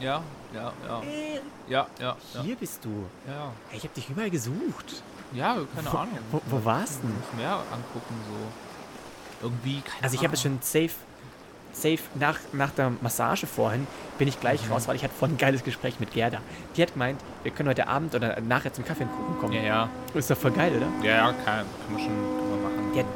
Ja, ja, ja. Erik. Ja, ja, ja. Hier bist du. Ja, Hey, ich habe dich überall gesucht. ja keine Wo- Ahnung. wo- wo warst du? Muss mehr angucken, so. Irgendwie, keine Also ich habe schon safe, safe nach, nach der Massage vorhin, bin ich gleich Mhm. raus, weil ich hatte vorhin ein geiles Gespräch mit Gerda. Die hat gemeint, wir können heute Abend oder nachher zum Kaffee und Kuchen kommen. Ja, ja. Ist doch voll geil, oder? Ja, ja, kann, kann man schon kann man machen. Die hat,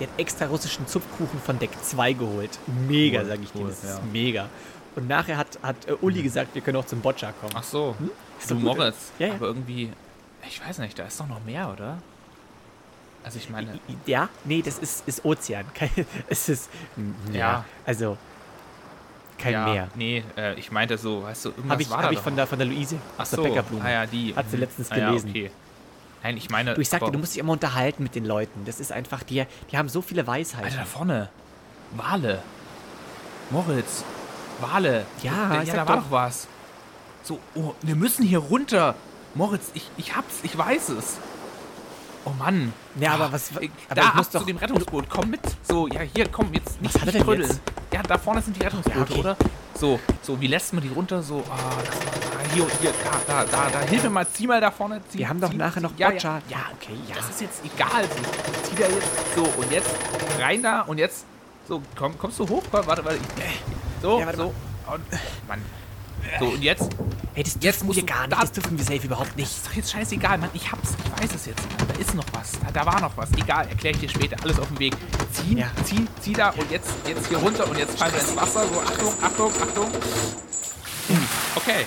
die hat extra russischen Zupfkuchen von Deck 2 geholt. Mega, Cool, sag ich dir. cool, Das ist ja. mega. Und nachher hat, hat äh, Uli gesagt, wir können auch zum Boccia kommen. Ach so. Ist Du Moritz. Ja, ja. Aber irgendwie, ich weiß nicht, da ist doch noch mehr, oder? Also ich meine, Ja, nee, das ist, ist Ozean. Kein, es ist. Ja, Ja. also. Kein ja, Meer. Nee, äh, ich meinte so, weißt du, irgendwas Habe ich, war hab ich von der, von der Luise Ach so, ah ja, die. Hat sie mhm. letztens ah, ja, gelesen. okay. Nein, ich meine. Du, ich sagte, du musst dich immer unterhalten mit den Leuten. Das ist einfach, die, die haben so viele Weisheiten. Alter, da vorne. Wale. Moritz. Wale. Ja, da, ja, da war doch. was. So, oh, wir müssen hier runter. Moritz, ich, ich hab's, ich weiß es. Oh Mann. Ja, aber Ah, was- aber da ab zu dem Rettungsboot. Komm mit. So, ja, hier, komm, jetzt nicht, hat er nicht trödeln. jetzt? Ja, da vorne sind die Rettungsboote, Ja, okay. oder? So, so, wie lässt man die runter? So, ah, das, ah, hier, hier, da, da, da, da. Hilf mir mal, zieh mal da vorne. Zieh, Wir haben doch zieh, nachher noch ja, Boccia. Ja, ja, okay, ja. das ist jetzt egal. So, zieh da jetzt. So, und jetzt rein da und jetzt. So, komm, kommst du hoch? Warte, warte. Ich, so, Ja, so. Und, Mann. So, und jetzt. Hey, das Jetzt musst wir gar nicht. da- Das dürfen wir safe überhaupt Das nicht. ist doch jetzt scheißegal, Mann. Ich hab's. Ich weiß es jetzt. Da ist noch was. Da, da war noch was. Egal, erkläre ich dir später. Alles auf dem Weg. Ziehen, Ja. zieh, zieh da und jetzt, jetzt hier runter und jetzt fallen wir ins Wasser. So, Achtung, Achtung, Achtung. Okay.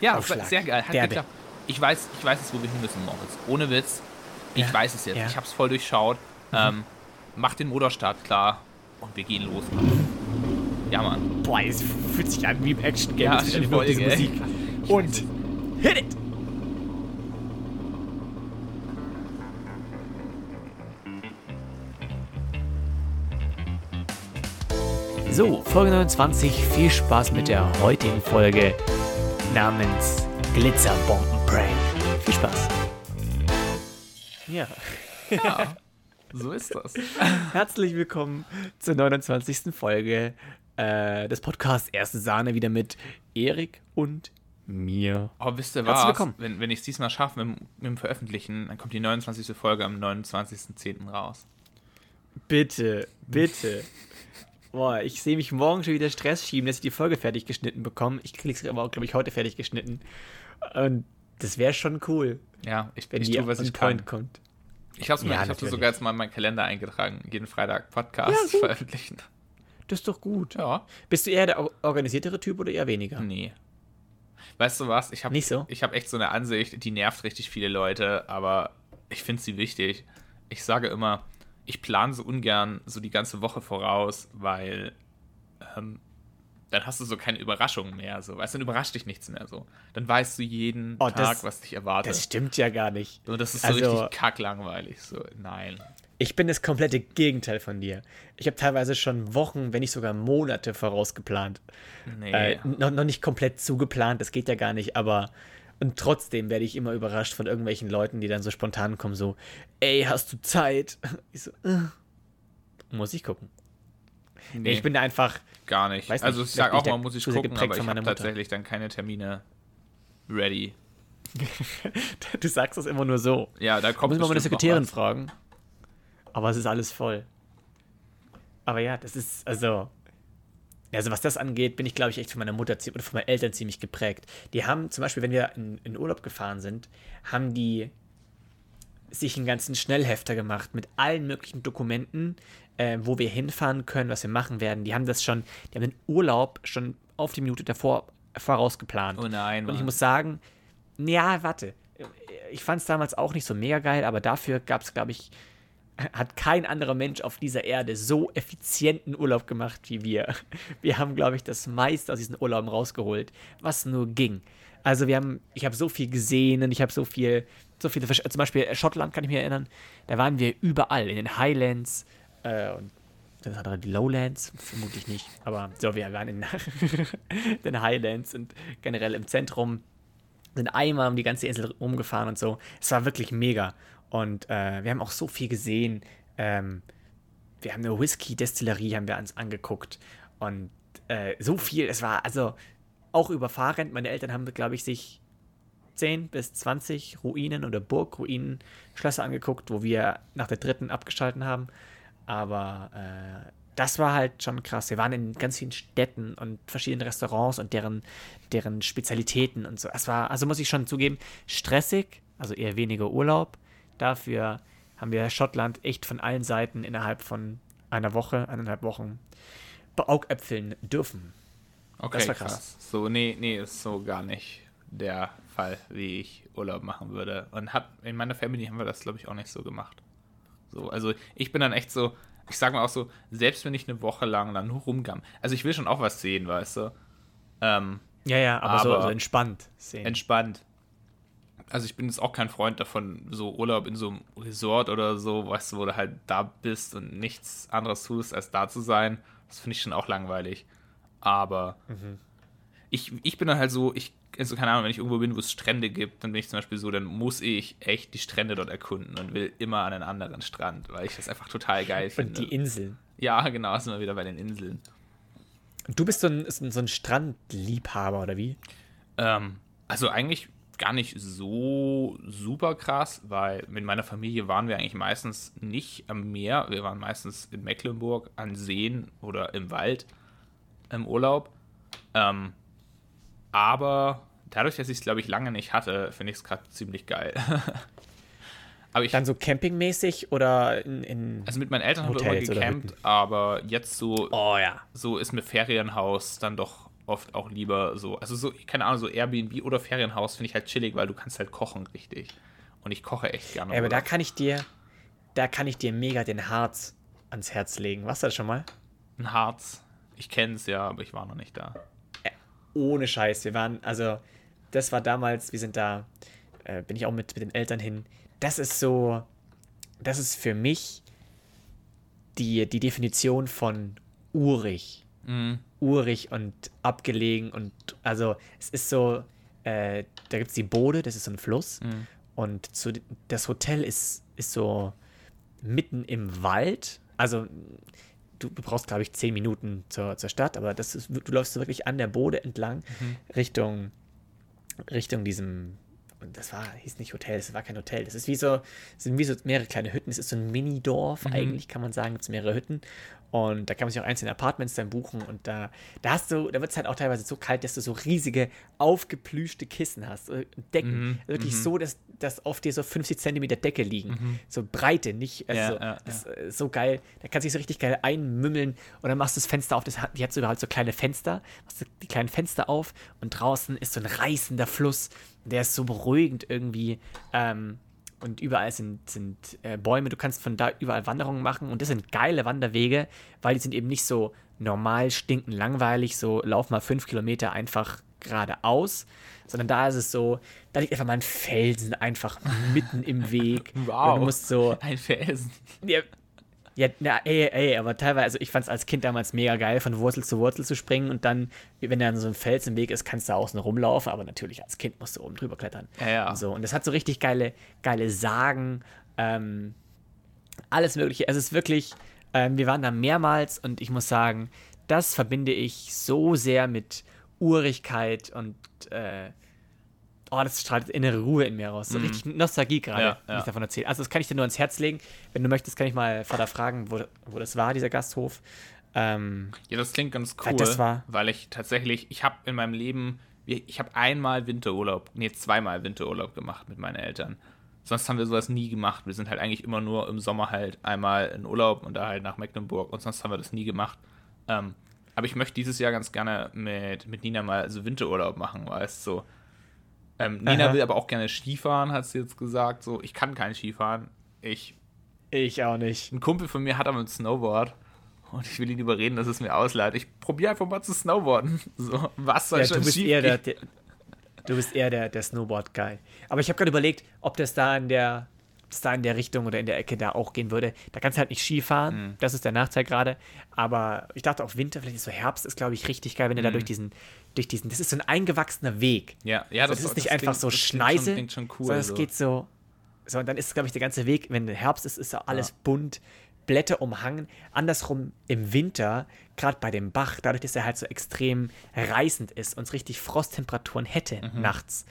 Ja, Aufschlag. sehr geil. Hat Der, geklappt. Ich weiß, ich weiß jetzt, wo wir hin müssen, Moritz. Ohne Witz. Ich Ja. weiß es jetzt. Ja. Ich hab's voll durchschaut. Ähm, mach den Motorstart klar und wir gehen los, Mann. Ja, Mann. Boah, es fühlt sich an wie im Action-Game. Ja, nur voll, diese? Musik. Und hit it! So, Folge 29. Viel Spaß mit der heutigen Folge namens Glitzerbombenprank. Viel Spaß. Ja. Ja, so ist das. Herzlich willkommen zur 29. Folge äh, des Podcasts Erste Sahne wieder mit Erik und mir. Aber wisst ihr was? Wenn, wenn ich es diesmal schaffe mit, dem- mit dem Veröffentlichen, dann kommt die 29. Folge am 29.10. raus. Bitte, bitte. Boah, ich sehe mich morgen schon wieder Stress schieben, dass ich die Folge fertig geschnitten bekomme. Ich kriege es aber auch, glaube ich, heute fertig geschnitten. Und das wäre schon cool, Ja, ich, ich die tue, was ich kann. point kommt. Ich habe Ja, ja, natürlich. sogar jetzt mal in meinen Kalender eingetragen, jeden Freitag Podcast Ja, veröffentlichen. Das ist doch gut. Ja, Bist du eher der or- organisiertere Typ oder eher weniger? nee. Weißt du was? Ich habe Nicht so? ich hab echt so eine Ansicht, die nervt richtig viele Leute, aber ich finde sie wichtig. Ich sage immer, ich plane so ungern so die ganze Woche voraus, weil ähm, dann hast du so keine Überraschungen mehr. So. Weißt du, dann überrascht dich nichts mehr so. Dann weißt du jeden Oh, Tag, das- was dich erwartet. Das stimmt ja gar nicht. so, das ist so Also- richtig kacklangweilig. So, nein. Ich bin das komplette Gegenteil von dir. Ich habe teilweise schon Wochen, wenn nicht sogar Monate vorausgeplant. Nee. Äh, noch, noch nicht komplett zugeplant, das geht ja gar nicht, aber und trotzdem werde ich immer überrascht von irgendwelchen Leuten, die dann so spontan kommen, so, ey, hast du Zeit? Ich so, äh. muss ich gucken. nee. Ich bin da einfach, Gar nicht. Also nicht, ich sag auch ich mal, muss ich gucken, aber ich habe tatsächlich dann keine Termine ready. du sagst das immer nur so. Ja, da kommt Muss man mal eine bestimmt noch Sekretärin fragen. Aber es ist alles voll. Aber ja, das ist, also. Also, was das angeht, bin ich, glaube ich, echt von meiner Mutter oder von meinen Eltern ziemlich geprägt. Die haben zum Beispiel, wenn wir in, in Urlaub gefahren sind, haben die sich einen ganzen Schnellhefter gemacht mit allen möglichen Dokumenten, äh, wo wir hinfahren können, was wir machen werden. Die haben das schon, die haben den Urlaub schon auf die Minute davor vorausgeplant. Oh nein, Und ich Mann. muss sagen, ja, warte. Ich fand es damals auch nicht so mega geil, aber dafür gab es, glaube ich, hat kein anderer Mensch auf dieser Erde so effizienten Urlaub gemacht wie wir. Wir haben, glaube ich, das meiste aus diesen Urlauben rausgeholt, was nur ging. Also wir haben, ich habe so viel gesehen und ich habe so viel, so viele, zum Beispiel äh, Schottland kann ich mich erinnern, da waren wir überall, in den Highlands äh, und das andere die Lowlands, vermutlich nicht, aber so, wir waren in den Highlands und generell im Zentrum sind einmal um die ganze Insel rumgefahren und so. Es war wirklich mega. Und äh, wir haben auch so viel gesehen. Ähm, wir haben eine Whisky-Destillerie haben wir uns angeguckt. Und äh, so viel, es war, also, auch über Fahrrad. Meine Eltern haben, glaube ich, sich 10 bis 20 Ruinen oder Burgruinen, Schlösser angeguckt, wo wir nach der dritten abgeschalten haben. Aber äh, das war halt schon krass. Wir waren in ganz vielen Städten und verschiedenen Restaurants und deren, deren Spezialitäten und so. Es war, also muss ich schon zugeben, stressig, also eher weniger Urlaub. Dafür haben wir Schottland echt von allen Seiten innerhalb von einer Woche, eineinhalb Wochen beaugäpfeln dürfen. Okay, das war krass. krass. So, nee, nee, ist so gar nicht der Fall, wie ich Urlaub machen würde. Und hab, in meiner Family haben wir das, glaube ich, auch nicht so gemacht. So, also ich bin dann echt so, ich sage mal auch so, selbst wenn ich eine Woche lang dann nur rumgamm, also ich will schon auch was sehen, weißt du. Ähm, ja, ja, aber, aber so, so, entspannt sehen. Entspannt. Also ich bin jetzt auch kein Freund davon, so Urlaub in so einem Resort oder so, weißt du, wo du halt da bist und nichts anderes tust, als da zu sein. Das finde ich schon auch langweilig. Aber mhm. ich, ich bin dann halt so, ich also keine Ahnung, wenn ich irgendwo bin, wo es Strände gibt, dann bin ich zum Beispiel so, dann muss ich echt die Strände dort erkunden und will immer an einen anderen Strand, weil ich das einfach total geil finde. Und die Inseln. Ja, genau, sind wir wieder bei den Inseln. Du bist so ein, so ein Strandliebhaber, oder wie? Ähm, also eigentlich gar nicht so super krass, weil mit meiner Familie waren wir eigentlich meistens nicht am Meer. Wir waren meistens in Mecklenburg an Seen oder im Wald im Urlaub. Ähm, aber dadurch, dass ich es, glaube ich, lange nicht hatte, finde ich es gerade ziemlich geil. aber ich, Dann so campingmäßig oder in, in Also mit meinen Eltern haben wir immer gecampt, aber jetzt so, oh, ja. so ist mir Ferienhaus dann doch oft auch lieber so. Also so, keine Ahnung, so Airbnb oder Ferienhaus finde ich halt chillig, weil du kannst halt kochen richtig. Und ich koche echt gerne. Ja, aber da kann ich dir, da kann ich dir mega den Harz ans Herz legen. Warst du das schon mal? Ein Harz. Ich kenne es ja, aber ich war noch nicht da ohne Scheiß. Wir waren, also, das war damals, wir sind da, äh, bin ich auch mit, mit den Eltern hin. Das ist so, das ist für mich die, die Definition von urig. Mhm. Urig und abgelegen und, also, es ist so, äh, da gibt es die Bode, das ist so ein Fluss. Mhm. Und zu, das Hotel ist, ist so mitten im Wald. Also du, du brauchst, glaube ich, zehn Minuten zur, zur Stadt, aber das ist, du läufst wirklich an der Bode entlang mhm. Richtung, Richtung diesem, das war, hieß nicht Hotel, das war kein Hotel. Das ist wie so, sind wie so mehrere kleine Hütten. Es ist so ein Mini-Dorf, mhm. eigentlich kann man sagen, gibt es mehrere Hütten. Und da kann man sich auch einzelne Apartments dann buchen und da, da hast du, da wird es halt auch teilweise so kalt, dass du so riesige aufgeplüschte Kissen hast, Decken. Mhm. Wirklich mhm. so, dass, dass auf dir so 50 Zentimeter Decke liegen. Mhm. So breite, nicht, also ja, ja, das ja. Ist so geil. Da kannst du dich so richtig geil einmümmeln und dann machst du das Fenster auf, das die hat sogar halt so kleine Fenster, machst du die kleinen Fenster auf und draußen ist so ein reißender Fluss, der ist so beruhigend irgendwie. Ähm, und überall sind, sind äh, Bäume. Du kannst von da überall Wanderungen machen und das sind geile Wanderwege, weil die sind eben nicht so normal, stinken, langweilig, so lauf mal fünf Kilometer einfach geradeaus, sondern da ist es so, da liegt einfach mal ein Felsen einfach mitten im Weg. Wow. Und du musst so. Ein Felsen. Ja, ja, na, ey, ey, aber teilweise, also ich fand es als Kind damals mega geil, von Wurzel zu Wurzel zu springen und dann, wenn da so ein Fels im Weg ist, kannst du außen rumlaufen, aber natürlich als Kind musst du oben drüber klettern. Ja, ja. Und, so. und das hat so richtig geile, geile Sagen, ähm, alles Mögliche. Es ist wirklich, ähm, wir waren da mehrmals und ich muss sagen, das verbinde ich so sehr mit Urigkeit und äh, oh, das strahlt innere Ruhe in mir raus. So mm. richtig Nostalgie gerade, ja, wenn ich davon erzähle. Also das kann ich dir nur ans Herz legen. Wenn du möchtest, kann ich mal Vater fragen, wo, wo das war, dieser Gasthof. Ähm, ja, das klingt ganz cool, war, weil ich tatsächlich, ich habe in meinem Leben, ich habe einmal Winterurlaub, nee, zweimal Winterurlaub gemacht mit meinen Eltern. Sonst haben wir sowas nie gemacht. Wir sind halt eigentlich immer nur im Sommer halt einmal in Urlaub und da halt nach Mecklenburg und sonst haben wir das nie gemacht. Ähm, aber ich möchte dieses Jahr ganz gerne mit, mit Nina mal so Winterurlaub machen, weißt du, so ähm, Nina Aha. will aber auch gerne Skifahren, hat sie jetzt gesagt. So, ich kann kein Skifahren. Ich. Ich auch nicht. Ein Kumpel von mir hat aber ein Snowboard. Und ich will ihn überreden, dass es mir ausleiht. Ich probiere einfach mal zu snowboarden. So, was soll ja, schon du bist eher der, der, Du bist eher der, der Snowboard-Guy. Aber ich habe gerade überlegt, ob das da in der es da in der Richtung oder in der Ecke da auch gehen würde. Da kannst du halt nicht Ski fahren, mhm. das ist der Nachteil gerade. Aber ich dachte auch Winter, vielleicht ist so Herbst, ist glaube ich richtig geil, wenn du mhm. da durch diesen, durch diesen, das ist so ein eingewachsener Weg. Ja, ja, das, das ist nicht das einfach klingt, so Schneise, klingt schon, klingt schon cool, sondern es so. geht so, so und dann ist glaube ich der ganze Weg, wenn Herbst ist, ist ja alles ja. bunt Blätter umhangen. Andersrum im Winter, gerade bei dem Bach, dadurch, dass er halt so extrem reißend ist und es richtig Frosttemperaturen hätte Mhm. nachts,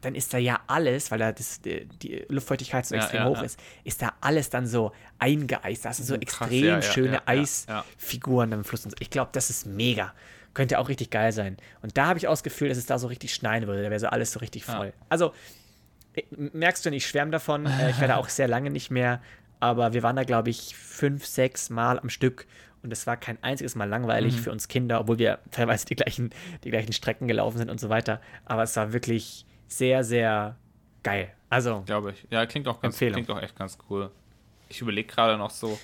dann ist da ja alles, weil da das, die Luftfeuchtigkeit so extrem ja, hoch ja. ist, ist da alles dann so eingeeist. Da hast du so Oh, krass, extrem schöne. Eisfiguren am Fluss. Und so. Ich glaube, das ist mega. Könnte auch richtig geil sein. Und da habe ich auch das Gefühl, dass es da so richtig schneien würde. Da wäre so alles so richtig voll. Also, äh, merkst du nicht, ich schwärme davon. Äh, Ich werde auch sehr lange nicht mehr. Aber wir waren da, glaube ich, fünf, sechs Mal am Stück. Und es war kein einziges Mal langweilig Mhm. für uns Kinder, obwohl wir teilweise die gleichen, die gleichen Strecken gelaufen sind und so weiter. Aber es war wirklich sehr, sehr geil. Also, Glaube ich. Ja, klingt auch, ganz, Empfehlung. klingt auch echt ganz cool. Ich überlege gerade noch so,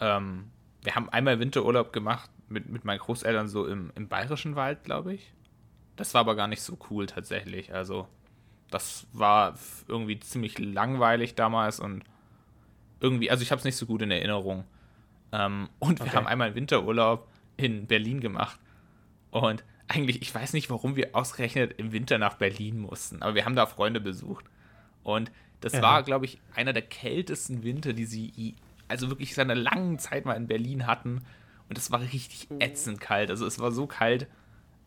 ähm, wir haben einmal Winterurlaub gemacht mit, mit meinen Großeltern so im, im bayerischen Wald, glaube ich. Das war aber gar nicht so cool tatsächlich. Also, das war irgendwie ziemlich langweilig damals und irgendwie, also ich habe es nicht so gut in Erinnerung. Ähm, und wir Okay. haben einmal Winterurlaub in Berlin gemacht. Und eigentlich, ich weiß nicht, warum wir ausgerechnet im Winter nach Berlin mussten, aber wir haben da Freunde besucht. Und das Ja. war, glaube ich, einer der kältesten Winter, die sie, also wirklich seit einer langen Zeit mal in Berlin hatten. Und es war richtig ätzend kalt. Also es war so kalt.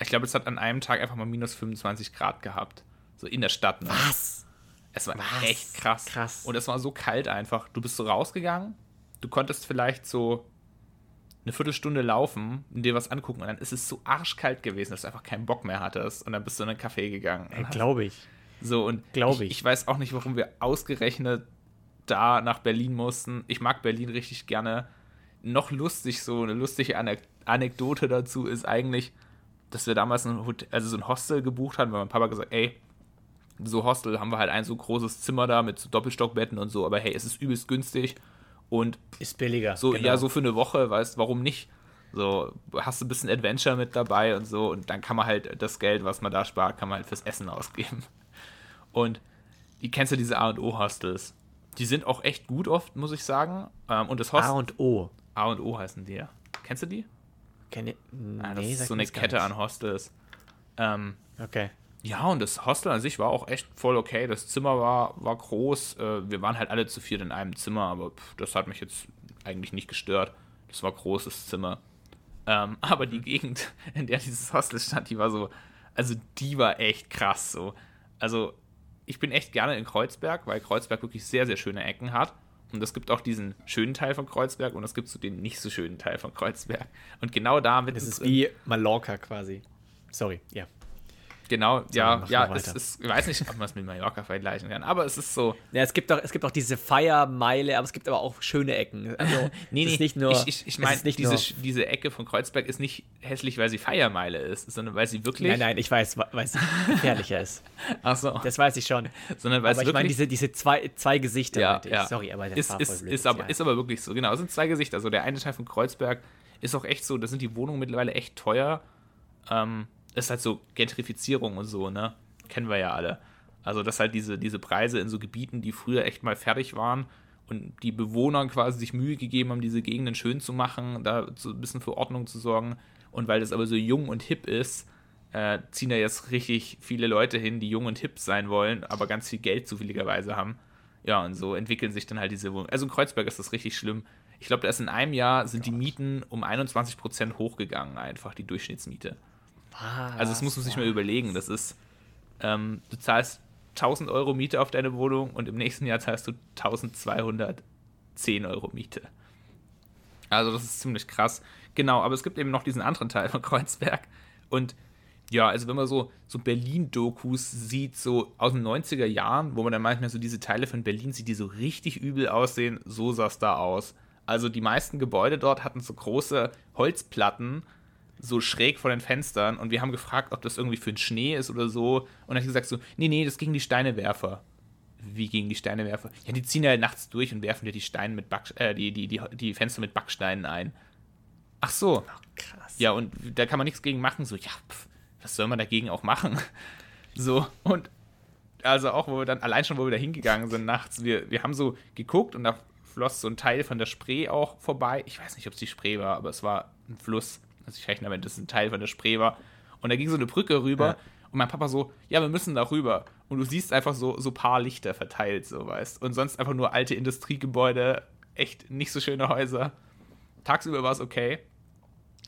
Ich glaube, es hat an einem Tag einfach mal minus 25 Grad gehabt. So in der Stadt. Ne? was? Es war Was? echt krass. Krass. Und es war so kalt einfach. Du bist so rausgegangen, du konntest vielleicht so eine Viertelstunde laufen und dir was angucken und dann ist es so arschkalt gewesen, dass du einfach keinen Bock mehr hattest und dann bist du in einen Café gegangen. Hast- Glaube ich. so und ich. ich. ich weiß auch nicht, warum wir ausgerechnet da nach Berlin mussten. Ich mag Berlin richtig gerne. Noch lustig, so eine lustige Anek Anekdote dazu ist eigentlich, dass wir damals ein Hotel, also so ein Hostel gebucht hatten, weil mein Papa gesagt, ey, so Hostel haben wir halt ein so großes Zimmer da mit so Doppelstockbetten und so, aber hey, es ist übelst günstig und Ist billiger. so, genau. ja, so für eine Woche, weißt warum nicht? So, hast du ein bisschen Adventure mit dabei und so und dann kann man halt das Geld, was man da spart, kann man halt fürs Essen ausgeben. Und die kennst du diese A und O Hostels? Die sind auch echt gut oft, muss ich sagen. Ähm, und das A Hostel und O. A und O heißen die ja. Kennst du die? Kenne Ah, das nee, ist so eine Kette an Hostels. Ähm, Okay. Ja, und das Hostel an sich war auch echt voll okay. Das Zimmer war, war groß. Äh, wir waren halt alle zu viert in einem Zimmer, aber pff, das hat mich jetzt eigentlich nicht gestört. Das war großes Zimmer. Ähm, aber die Gegend, in der dieses Hostel stand, die war so, also die war echt krass so. Also ich bin echt gerne in Kreuzberg, weil Kreuzberg wirklich sehr, sehr schöne Ecken hat. Und es gibt auch diesen schönen Teil von Kreuzberg und es gibt so den nicht so schönen Teil von Kreuzberg. Und genau da mit Das ist wie Mallorca quasi. Sorry, ja. Genau, ja, mach ja, mal es ist, ich weiß nicht, ob man es mit Mallorca vergleichen kann, aber es ist so. Ja, es gibt auch, es gibt auch diese Feiermeile, aber es gibt aber auch schöne Ecken. Also, Nee, es nee, nicht nur. ich, ich, ich es meine, diese, diese Ecke von Kreuzberg ist nicht hässlich, weil sie Feiermeile ist, sondern weil sie wirklich. Nein, nein, ich weiß, weil es gefährlicher ist. Ach so, Das weiß ich schon. sondern weil es Aber ich wirklich. meine, diese, diese zwei, zwei Gesichter. ja, ich. ja. Sorry, aber der ist, war ist, blöd. ist, aber, ja. ist aber wirklich so, genau. Es sind zwei Gesichter. Also der eine Teil von Kreuzberg ist auch echt so, da sind die Wohnungen mittlerweile echt teuer. Ähm, ist halt so Gentrifizierung und so, ne? Kennen wir ja alle. Also, dass halt diese, diese Preise in so Gebieten, die früher echt mal fertig waren und die Bewohner quasi sich Mühe gegeben haben, diese Gegenden schön zu machen, da so ein bisschen für Ordnung zu sorgen. Und weil das aber so jung und hip ist, äh, ziehen da jetzt richtig viele Leute hin, die jung und hip sein wollen, aber ganz viel Geld zufälligerweise haben. Ja, und so entwickeln sich dann halt diese Wohnungen. Also in Kreuzberg ist das richtig schlimm. Ich glaube, da ist in einem Jahr sind die Mieten um 21% hochgegangen, einfach die Durchschnittsmiete. Also das muss man sich mal überlegen. Das ist, ähm, du zahlst 1000 Euro Miete auf deine Wohnung und im nächsten Jahr zahlst du 1210 Euro Miete. Also das ist ziemlich krass. Genau, aber es gibt eben noch diesen anderen Teil von Kreuzberg. Und ja, also wenn man so, so Berlin-Dokus sieht, so aus den 90er Jahren, wo man dann manchmal so diese Teile von Berlin sieht, die so richtig übel aussehen, so sah es da aus. Also die meisten Gebäude dort hatten so große Holzplatten, so schräg vor den Fenstern und wir haben gefragt, ob das irgendwie für den Schnee ist oder so. Und dann hat gesagt so, nee, nee, das gegen die Steinewerfer. Wie gegen die Steinewerfer? Ja, die ziehen ja nachts durch und werfen dir die Steine mit Back, äh, die, die, die, die Fenster mit Backsteinen ein. Ach so. Krass. Ja, und da kann man nichts gegen machen. So, ja, pf, was soll man dagegen auch machen? So, und also auch, wo wir dann, allein schon, wo wir da hingegangen sind nachts, wir, wir haben so geguckt und da floss so ein Teil von der Spree auch vorbei. Ich weiß nicht, ob es die Spree war, aber es war ein Fluss. Also ich rechne damit, dass es ein Teil von der Spree war. Und da ging so eine Brücke rüber Ja. und mein Papa so, ja, wir müssen da rüber. Und du siehst einfach so, so paar Lichter verteilt, so weißt. Und sonst einfach nur alte Industriegebäude, echt nicht so schöne Häuser. Tagsüber war es okay,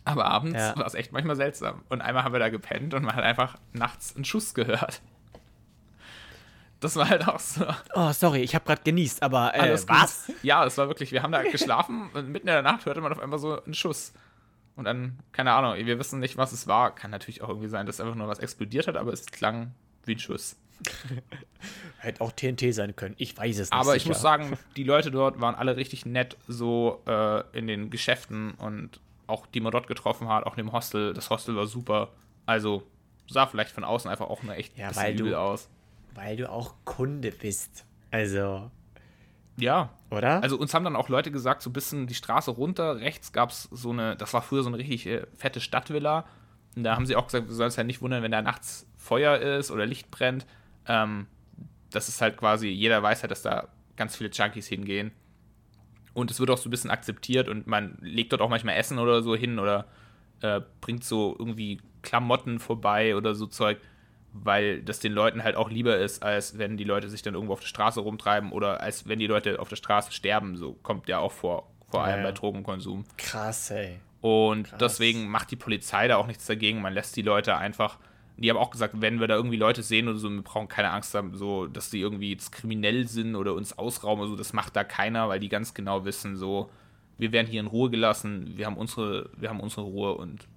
aber abends Ja. war es echt manchmal seltsam. Und einmal haben wir da gepennt und man hat einfach nachts einen Schuss gehört. Das war halt auch so. Oh, sorry, ich habe gerade genießt, aber äh, was? Ja, es war wirklich, wir haben da geschlafen und mitten in der Nacht hörte man auf einmal so einen Schuss. Und dann, keine Ahnung, wir wissen nicht, was es war. Kann natürlich auch irgendwie sein, dass einfach nur was explodiert hat, aber es klang wie ein Schuss. Hätte auch TNT sein können. Ich weiß es nicht. Aber ich sicher. muss sagen, die Leute dort waren alle richtig nett, so äh, in den Geschäften und auch die man dort getroffen hat, auch in dem Hostel. Das Hostel war super. Also sah vielleicht von außen einfach auch nur echt Ja, weil du- aus. Weil du auch Kunde bist. Also, Ja, oder? Also uns haben dann auch Leute gesagt, so ein bisschen die Straße runter, rechts gab es so eine, das war früher so eine richtig äh, fette Stadtvilla. Und da haben sie auch gesagt, wir sollen uns halt nicht wundern, wenn da nachts Feuer ist oder Licht brennt. Ähm, das ist halt quasi, jeder weiß halt, dass da ganz viele Junkies hingehen. Und es wird auch so ein bisschen akzeptiert und man legt dort auch manchmal Essen oder so hin oder äh, bringt so irgendwie Klamotten vorbei oder so Zeug, weil das den Leuten halt auch lieber ist, als wenn die Leute sich dann irgendwo auf der Straße rumtreiben oder als wenn die Leute auf der Straße sterben. So kommt ja auch vor, vor allem Ja. bei Drogenkonsum. Krass, ey. Und Krass. deswegen macht die Polizei da auch nichts dagegen. Man lässt die Leute einfach. Die haben auch gesagt, wenn wir da irgendwie Leute sehen oder so, wir brauchen keine Angst haben, so, dass die irgendwie jetzt kriminell sind oder uns ausrauben oder so. Das macht da keiner, weil die ganz genau wissen, so, wir werden hier in Ruhe gelassen, wir haben unsere, wir haben unsere Ruhe und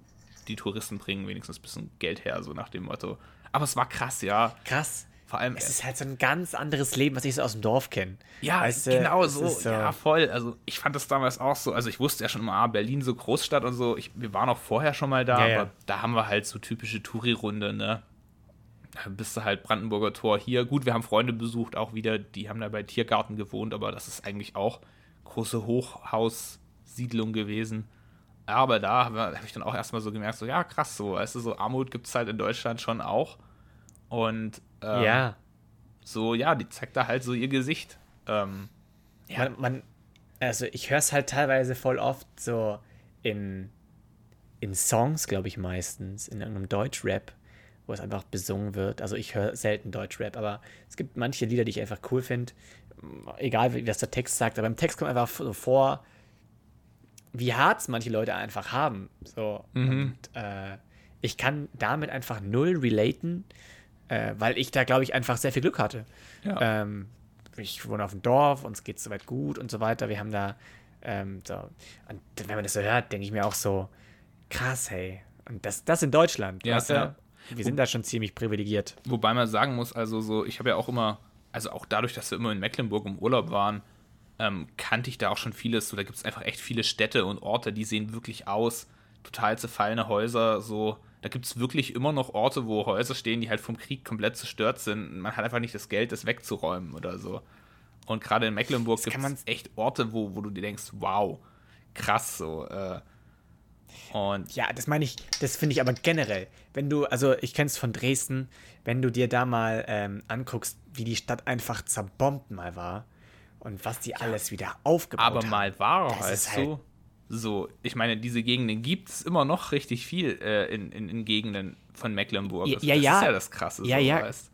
die Touristen bringen wenigstens ein bisschen Geld her, so nach dem Motto. Aber es war krass, ja. Krass. Vor allem, Es ist halt so ein ganz anderes Leben, was ich so aus dem Dorf kenne. Ja, Weißt genau so. so- Ja, voll. Also ich fand das damals auch so. Also ich wusste ja schon immer, ah, Berlin so Großstadt und so. Ich, wir waren auch vorher schon mal da, Ja, ja. aber da haben wir halt so typische Touri-Runde, ne? Da bist du halt Brandenburger Tor hier. Gut, wir haben Freunde besucht, auch wieder, die haben da bei Tiergarten gewohnt, aber das ist eigentlich auch große Hochhaussiedlung gewesen. Aber da habe hab ich dann auch erstmal so gemerkt, so, ja, krass, so, weißt du, so Armut gibt es halt in Deutschland schon auch. Und ähm, Ja. so, ja, die zeigt da halt so ihr Gesicht. Ähm, Ja. Man, man, also ich höre es halt teilweise voll oft so in, in Songs, glaube ich meistens, in irgendeinem Deutschrap, wo es einfach besungen wird. Also ich höre selten Deutschrap, aber es gibt manche Lieder, die ich einfach cool finde. Egal, wie was der Text sagt, aber im Text kommt einfach so vor, wie hart es manche Leute einfach haben. So. Und äh, ich kann damit einfach null relaten, äh, weil ich da, glaube ich, einfach sehr viel Glück hatte. Ja. Ähm, ich wohne auf dem Dorf, uns geht es soweit gut und so weiter. Wir haben da, ähm, so. Und wenn man das so hört, denke ich mir auch so, krass, hey. Und das, das in Deutschland, Ja, weißt du? ja. Wir sind da schon ziemlich privilegiert. Wobei man sagen muss, also so, ich habe ja auch immer, also auch dadurch, dass wir immer in Mecklenburg im Urlaub waren, ähm, kannte ich da auch schon vieles. So, da gibt es einfach echt viele Städte und Orte, die sehen wirklich aus. Total zerfallene Häuser, so. Da gibt es wirklich immer noch Orte, wo Häuser stehen, die halt vom Krieg komplett zerstört sind. Man hat einfach nicht das Geld, das wegzuräumen oder so. Und gerade in Mecklenburg gibt es echt Orte, wo, wo du dir denkst, wow, krass so. Äh, und Ja, das meine ich, das finde ich aber generell. Wenn du, also ich kenne es von Dresden, wenn du dir da mal ähm, anguckst, wie die Stadt einfach zerbombt mal war und was die alles wieder aufgebaut aber haben. mal war, Das weißt halt- du? So, ich meine, diese Gegenden gibt es immer noch richtig viel äh, in, in, in Gegenden von Mecklenburg. Ja, das, ja, das ja. ist ja das Krasse. Ja, so, ja. Weißt.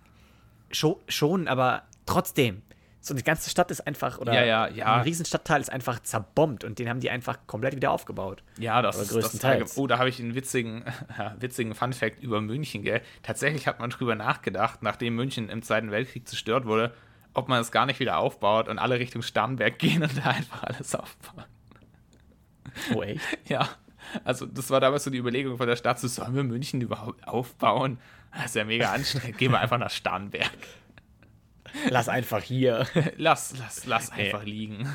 Schon, schon, aber trotzdem. So eine ganze Stadt ist einfach, oder Ja, ja, ja. ein Riesenstadtteil ist einfach zerbombt und den haben die einfach komplett wieder aufgebaut. Ja, das Aber ist das größtenteils. Oh, da habe ich einen witzigen, ja, witzigen Fun-Fact über München, gell? Tatsächlich hat man drüber nachgedacht, nachdem München im Zweiten Weltkrieg zerstört wurde, ob man es gar nicht wieder aufbaut und alle Richtung Starnberg gehen und da einfach alles aufbauen. Oh, echt? Ja, also das war damals so die Überlegung von der Stadt, so sollen wir München überhaupt aufbauen? Das ist ja mega anstrengend. Gehen wir einfach nach Starnberg. Lass einfach hier. Lass, lass, lass einfach liegen.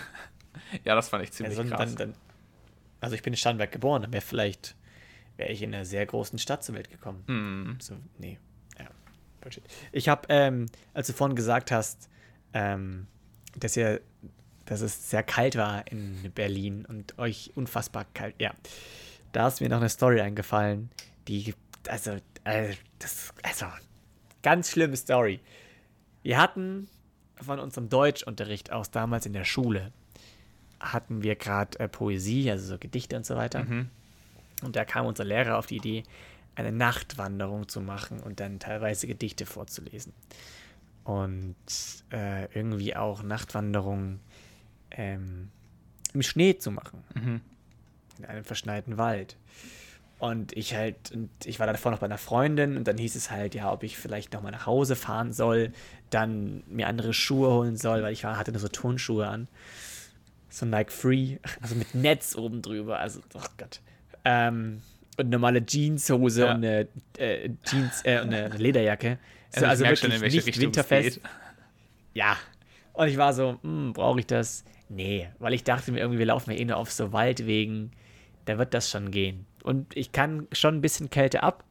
Ja, das fand ich ziemlich Also, krass. dann, dann, also ich bin in Starnberg geboren, dann wäre vielleicht, wäre ich in einer sehr großen Stadt zur Welt gekommen. Hm. So, nee. Ja. Ich habe, ähm, als du vorhin gesagt hast, ähm, dass ihr, dass es sehr kalt war in Berlin und euch unfassbar kalt, ja. Da ist mir noch eine Story eingefallen, die, also, äh, das, also, ganz schlimme Story. Wir hatten von unserem Deutschunterricht aus damals in der Schule, hatten wir gerade äh, Poesie, also so Gedichte und so weiter. Und da kam unser Lehrer auf die Idee, eine Nachtwanderung zu machen und dann teilweise Gedichte vorzulesen. Und äh, irgendwie auch Nachtwanderungen ähm, im Schnee zu machen. Mhm. In einem verschneiten Wald. Und ich halt, und ich war davor noch bei einer Freundin und dann hieß es halt, ja, ob ich vielleicht nochmal nach Hause fahren soll, dann mir andere Schuhe holen soll, weil ich war, hatte nur so Turnschuhe an. So Nike Free, also mit Netz oben drüber, also, oh Gott. Ähm, und normale Jeanshose Ja. und eine äh, Jeans, äh, und eine Lederjacke. Also merk wirklich schon, in welche nicht Richtung es winterfest. Ja. Und ich war so, hm, brauche ich das? Nee, weil ich dachte mir irgendwie, wir laufen ja eh nur auf so Waldwegen. Da wird das schon gehen. Und ich kann schon ein bisschen Kälte ab.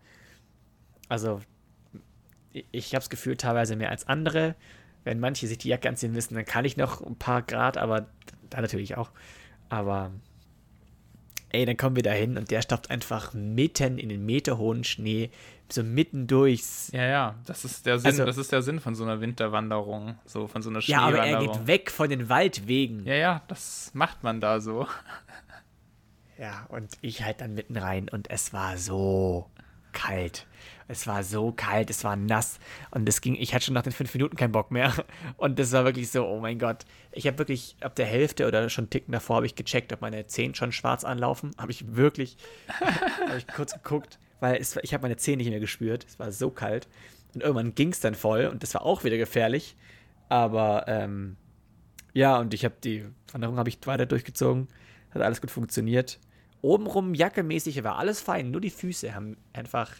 Also, ich- ich habe das Gefühl, teilweise mehr als andere. Wenn manche sich die Jacke anziehen müssen, dann kann ich noch ein paar Grad, aber da natürlich auch. Aber, ey, dann kommen wir da hin und der stoppt einfach mitten in den meterhohen Schnee, so mitten durchs. Ja, ja, das ist der Sinn, Also- das ist der Sinn von so einer Winterwanderung, so von so einer Ja, aber er Schneewanderung. geht weg von den Waldwegen. Ja, ja, das macht man da so. Ja, und ich halt dann mitten rein und es war so kalt. Es war so kalt, es war nass und es ging, ich hatte schon nach den fünf Minuten keinen Bock mehr. Und das war wirklich so, oh mein Gott. Ich habe wirklich ab der Hälfte oder schon Ticken davor habe ich gecheckt, ob meine Zehen schon schwarz anlaufen. Habe ich wirklich, habe ich kurz geguckt, weil es, ich habe meine Zehen nicht mehr gespürt. Es war so kalt. Und irgendwann ging es dann voll und das war auch wieder gefährlich. Aber ähm, ja, und ich habe die Wanderung habe ich weiter durchgezogen. Hat alles gut funktioniert. Obenrum, jackemäßig, war alles fein. Nur die Füße haben einfach.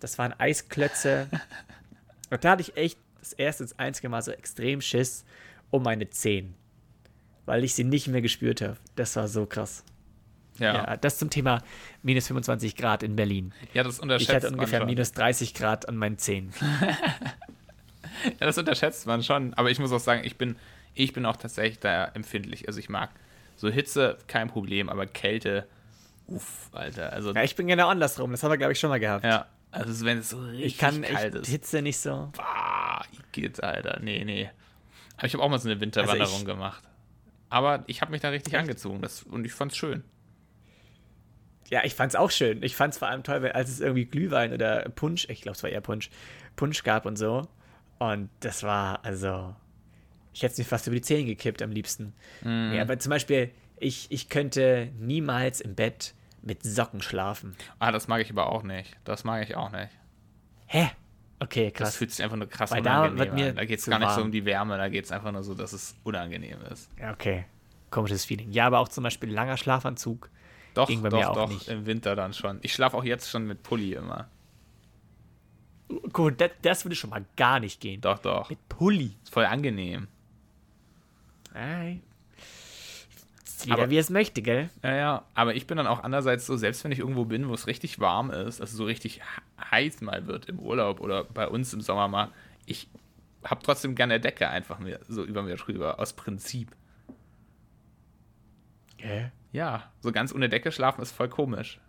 Das waren Eisklötze. und da hatte ich echt das erste, das einzige Mal so extrem Schiss um meine Zehen. Weil ich sie nicht mehr gespürt habe. Das war so krass. Ja, Ja, ja. das zum Thema minus 25 Grad in Berlin. das Ich unterschätzt hatte man ungefähr schon. minus 30 Grad an meinen Zehen. Ja, das unterschätzt man schon. Aber ich muss auch sagen, ich bin, ich bin auch tatsächlich da empfindlich. Also ich mag so Hitze, kein Problem, aber Kälte, uff, Alter. Also Ja, ich bin genau andersrum. Das haben wir, glaube ich, schon mal gehabt. ja, also wenn es so richtig ich kann kalt echt ist. Hitze nicht so. Bah, geht's, Alter. Nee, nee. Aber ich habe auch mal so eine Winterwanderung Also gemacht. Aber ich habe mich da richtig angezogen das, und ich fand's schön. Ja, ich fand's auch schön. Ich fand's vor allem toll, weil- als es irgendwie Glühwein oder Punsch, ich glaube, es war eher Punsch, Punsch gab und so. Und das war, also, ich hätte es mir fast über die Zähne gekippt am liebsten. Mhm. Ja, aber zum Beispiel, ich, ich könnte niemals im Bett mit Socken schlafen. Ah, das mag ich aber auch nicht. Das mag ich auch nicht. Hä? Okay, Das krass. fühlt sich einfach nur krass Weil da unangenehm wird mir an. Da geht's zu gar nicht so warm. um die Wärme, da geht's einfach nur so, dass es unangenehm ist. Ja, okay. Komisches Feeling. Ja, aber auch zum Beispiel langer Schlafanzug. Doch, Ging bei doch, mir auch doch, nicht. im Winter dann schon. Ich schlafe auch jetzt schon mit Pulli immer. Gut, das, das würde schon mal gar nicht gehen. Doch, doch. Mit Pulli. Ist voll angenehm. Ist Jeder Aber- wie es möchte, gell? Ja, ja. Aber ich bin dann auch andererseits so, selbst wenn ich irgendwo bin, wo es richtig warm ist, also so richtig he- heiß mal wird im Urlaub oder bei uns im Sommer mal, ich habe trotzdem gerne eine Decke einfach mir, so über mir drüber, aus Prinzip. Hä? Ja, so ganz ohne Decke schlafen ist voll komisch.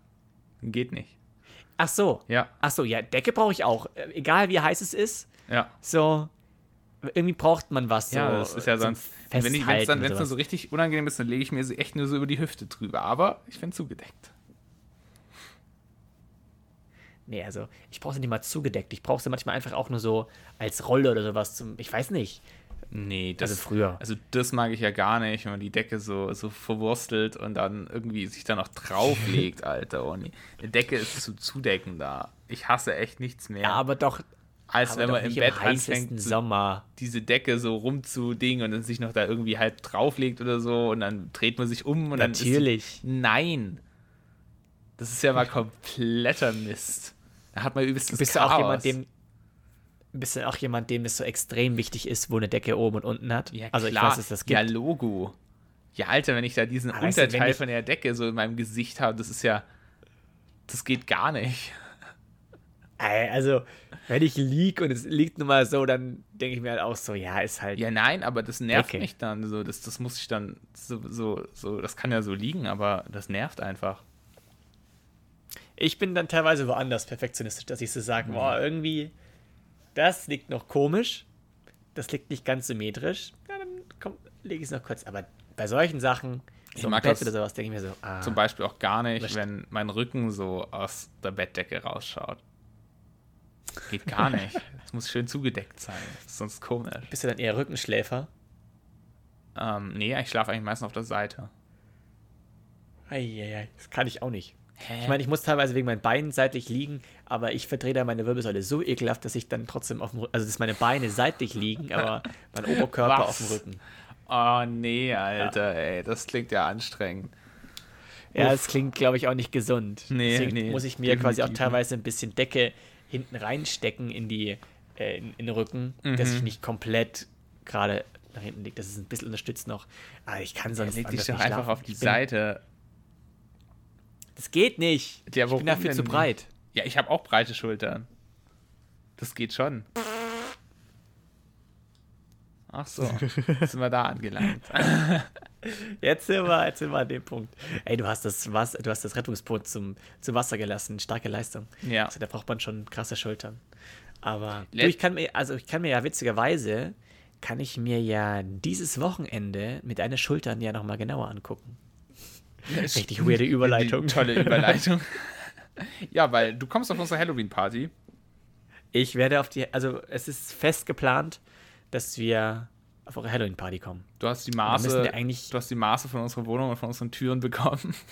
Geht nicht. Ach so. Ja, Ach so, ja, Decke brauche ich auch. Äh, Egal wie heiß es ist, ja. so irgendwie braucht man was. So, Ja, das ist ja sonst. Wenn es dann, dann so richtig unangenehm ist, dann lege ich mir sie echt nur so über die Hüfte drüber. Aber ich bin zugedeckt. Nee, also ich brauche sie nicht mal zugedeckt. Ich brauche sie manchmal einfach auch nur so als Rolle oder sowas zum. Ich weiß nicht. Nee, das, Also früher. Also das mag ich ja gar nicht, wenn man die Decke so, so verwurstelt und dann irgendwie sich da noch drauflegt, Alter. Und eine Decke ist zu zudecken da. Ich hasse echt nichts mehr. Ja, aber doch. Als aber wenn man im Bett heißesten anfängt, so Sommer. diese Decke so rumzudingen und dann sich noch da irgendwie halb drauflegt oder so und dann dreht man sich um und dann Natürlich. ist die, Nein. Das ist ja mal kompletter Mist. Da hat man übelst Bist du auch jemand, dem. Bist du auch jemand, dem es so extrem wichtig ist, wo eine Decke oben und unten hat? Ja, also klar. ich weiß, dass das gibt. Ja, Logo. Ja, Alter, wenn ich da diesen Aber weißt du, Unterteil ich- von der Decke so in meinem Gesicht habe, das ist ja. Das geht gar nicht. Also, wenn ich lieg und es liegt nun mal so, dann denke ich mir halt auch so, ja, ist halt. Ja, nein, aber das nervt Decke. mich dann. So, das, das muss ich dann. So, so, so, das kann ja so liegen, aber das nervt einfach. Ich bin dann teilweise woanders perfektionistisch, dass ich so Mhm. sage, boah, irgendwie, das liegt noch komisch, das liegt nicht ganz symmetrisch. Ja, dann komm, lege ich es noch kurz. Aber bei solchen Sachen, Ich so mag Bett das oder sowas, denke ich mir so, ah, Zum Beispiel auch gar nicht, wenn mein Rücken so aus der Bettdecke rausschaut. Geht gar nicht. Es muss schön zugedeckt sein. Sonst komisch. bist du dann eher Rückenschläfer? Ähm, nee, ich schlafe eigentlich meistens auf der Seite. Eieiei, das kann ich auch nicht. Ich meine, ich muss teilweise wegen meinen Beinen seitlich liegen, aber ich verdrehe da meine Wirbelsäule so ekelhaft, dass ich dann trotzdem auf dem Rücken, also dass meine Beine seitlich liegen, aber mein Oberkörper Was? auf dem Rücken. Oh nee, Alter, ey, das klingt ja anstrengend. Ja, Uff. das klingt, glaube ich, auch nicht gesund. Nee, Deswegen nee, muss ich mir quasi auch teilweise ein bisschen Decke hinten reinstecken in die äh, in, in den Rücken, dass Mhm. ich nicht komplett gerade nach hinten liege, dass es ein bisschen unterstützt noch. Aber ich kann sonst Leg anders dich doch nicht einfach schlafen. auf die bin- Seite. Das geht nicht. Ja, ich bin dafür zu breit. Ja, ich habe auch breite Schultern. Das geht schon. Ach so, jetzt sind wir da angelangt. Jetzt sind wir, jetzt sind wir an dem Punkt. Ey, du hast das, Was du hast das Rettungsboot zum, zum Wasser gelassen. Starke Leistung. Ja. Also, da braucht man schon krasse Schultern. Aber du, ich kann mir, also ich kann mir ja witzigerweise, kann ich mir ja dieses Wochenende mit deinen Schultern ja nochmal genauer angucken. Richtig weirde Überleitung. Tolle Überleitung. ja, weil du kommst auf unsere Halloween-Party. Ich werde auf die, also es ist fest geplant, dass wir auf eure Halloween-Party kommen. Du hast die Maße, du hast die Maße von unserer Wohnung und von unseren Türen bekommen.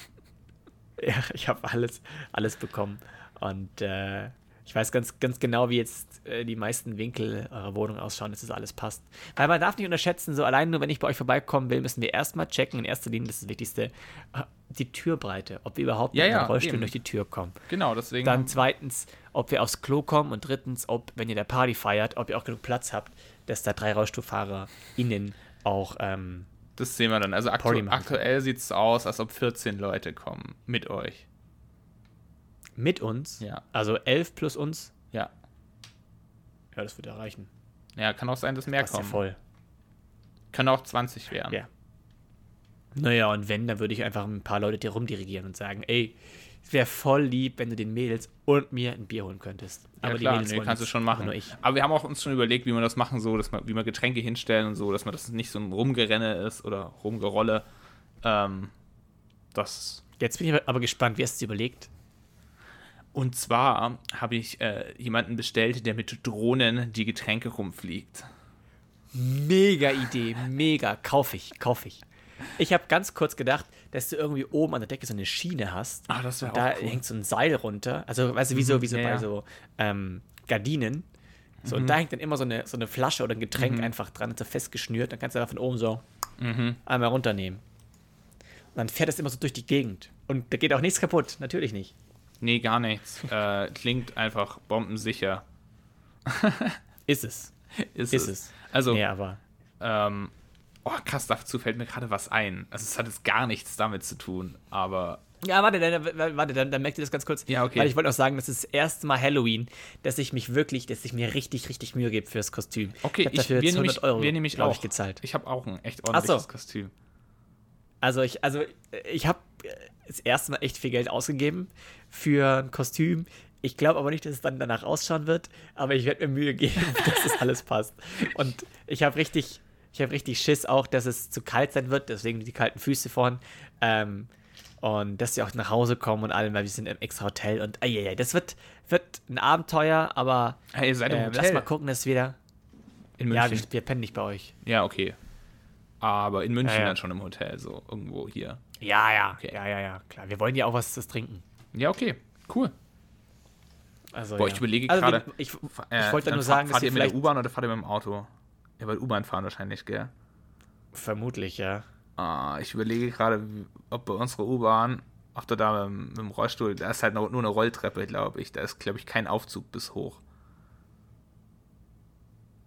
Ja, ich habe alles, alles bekommen. Und äh, ich weiß ganz, ganz genau, wie jetzt äh, die meisten Winkel eurer Wohnung ausschauen, dass das alles passt. Weil man darf nicht unterschätzen, so allein nur, wenn ich bei euch vorbeikommen will, müssen wir erstmal checken, in erster Linie, das ist das Wichtigste, äh, die Türbreite, ob wir überhaupt Ja, mit ja, Rollstuhl durch die Tür kommen. Genau, deswegen. Dann zweitens, ob wir aufs Klo kommen und drittens, ob, wenn ihr der Party feiert, ob ihr auch genug Platz habt, dass da drei Rollstuhlfahrer innen auch ähm, das sehen wir dann. Also aktu aktuell sieht es aus, als ob 14 Leute kommen mit euch. mit uns, Ja. also elf plus uns, Ja. ja, das wird erreichen. Ja, kann auch sein, dass mehr Das ist ja kommen. voll. Können auch 20 werden. Ja. Naja, und wenn, dann würde ich einfach ein paar Leute dir rumdirigieren und sagen, ey, es wäre voll lieb, wenn du den Mädels und mir ein Bier holen könntest. Ja, Aber klar, die Mädels nee, kannst du schon machen. Nur ich. Aber wir haben auch uns schon überlegt, wie wir das machen, so, dass man, wie wir Getränke hinstellen und so, dass man das nicht so ein Rumgerenne ist oder Rumgerolle. Ähm, das. Jetzt bin ich aber gespannt, wie hast du es überlegt? Und zwar habe ich äh, jemanden bestellt, der mit Drohnen die Getränke rumfliegt. Mega Idee, mega. Kauf ich, kauf ich. Ich habe ganz kurz gedacht, dass du irgendwie oben an der Decke so eine Schiene hast. Ah, das wäre Und da auch cool. hängt so ein Seil runter. Also, weißt du, wie so, wie so ja, bei so ähm, Gardinen. So, Mhm. und da hängt dann immer so eine, so eine Flasche oder ein Getränk einfach dran, ist so festgeschnürt. Dann kannst du da von oben so Mhm. einmal runternehmen. Und dann fährt es immer so durch die Gegend. Und da geht auch nichts kaputt. Natürlich nicht. Nee, gar nichts. äh, klingt einfach bombensicher. Ist es. Ist, Ist es. es. Also, Nee, aber. ähm, oh krass, dazu fällt mir gerade was ein. Also es hat jetzt gar nichts damit zu tun, aber Ja, warte, dann, warte, dann, dann merkt ihr das ganz kurz. Ja, okay. Weil ich wollte auch sagen, das ist das erste Mal Halloween, dass ich mich wirklich, dass ich mir richtig, richtig Mühe gebe fürs Kostüm. okay, ich habe dafür jetzt 100 nämlich, Euro, wir nämlich auch ich, gezahlt. Ich habe auch ein echt Ach so. ordentliches Kostüm. Also ich, also ich habe das erste Mal echt viel Geld ausgegeben für ein Kostüm. Ich glaube aber nicht, dass es dann danach ausschauen wird, aber ich werde mir Mühe geben, dass es alles passt. Und ich habe richtig, ich habe richtig Schiss auch, dass es zu kalt sein wird, deswegen die kalten Füße vorn. Ähm, und dass sie auch nach Hause kommen und allem, weil wir sind im extra Hotel und ai, das wird, wird ein Abenteuer, aber Hey, ihr seid im äh, lass mal gucken, dass wir in Ja, München. wir, wir pennen nicht bei euch. Ja, okay. Aber in München Ja, ja. dann schon im Hotel, so irgendwo hier. Ja, ja, Okay. ja, ja, ja, klar. Wir wollen ja auch was zu trinken. Ja, okay. Cool. Also, Boah, ja. ich überlege Also, gerade. wir- Ich, Äh, ich wollte nur sagen, dass fahrt ihr ihr mit der U-Bahn oder fahrt ihr mit dem Auto? Ja, weil U-Bahn fahren wahrscheinlich, gell? vermutlich, ja. Ah, ich überlege gerade, ob bei unserer U-Bahn, ob du da mit, dem Rollstuhl, da ist halt nur eine Rolltreppe, glaube ich. Da ist, glaube ich, kein Aufzug bis hoch.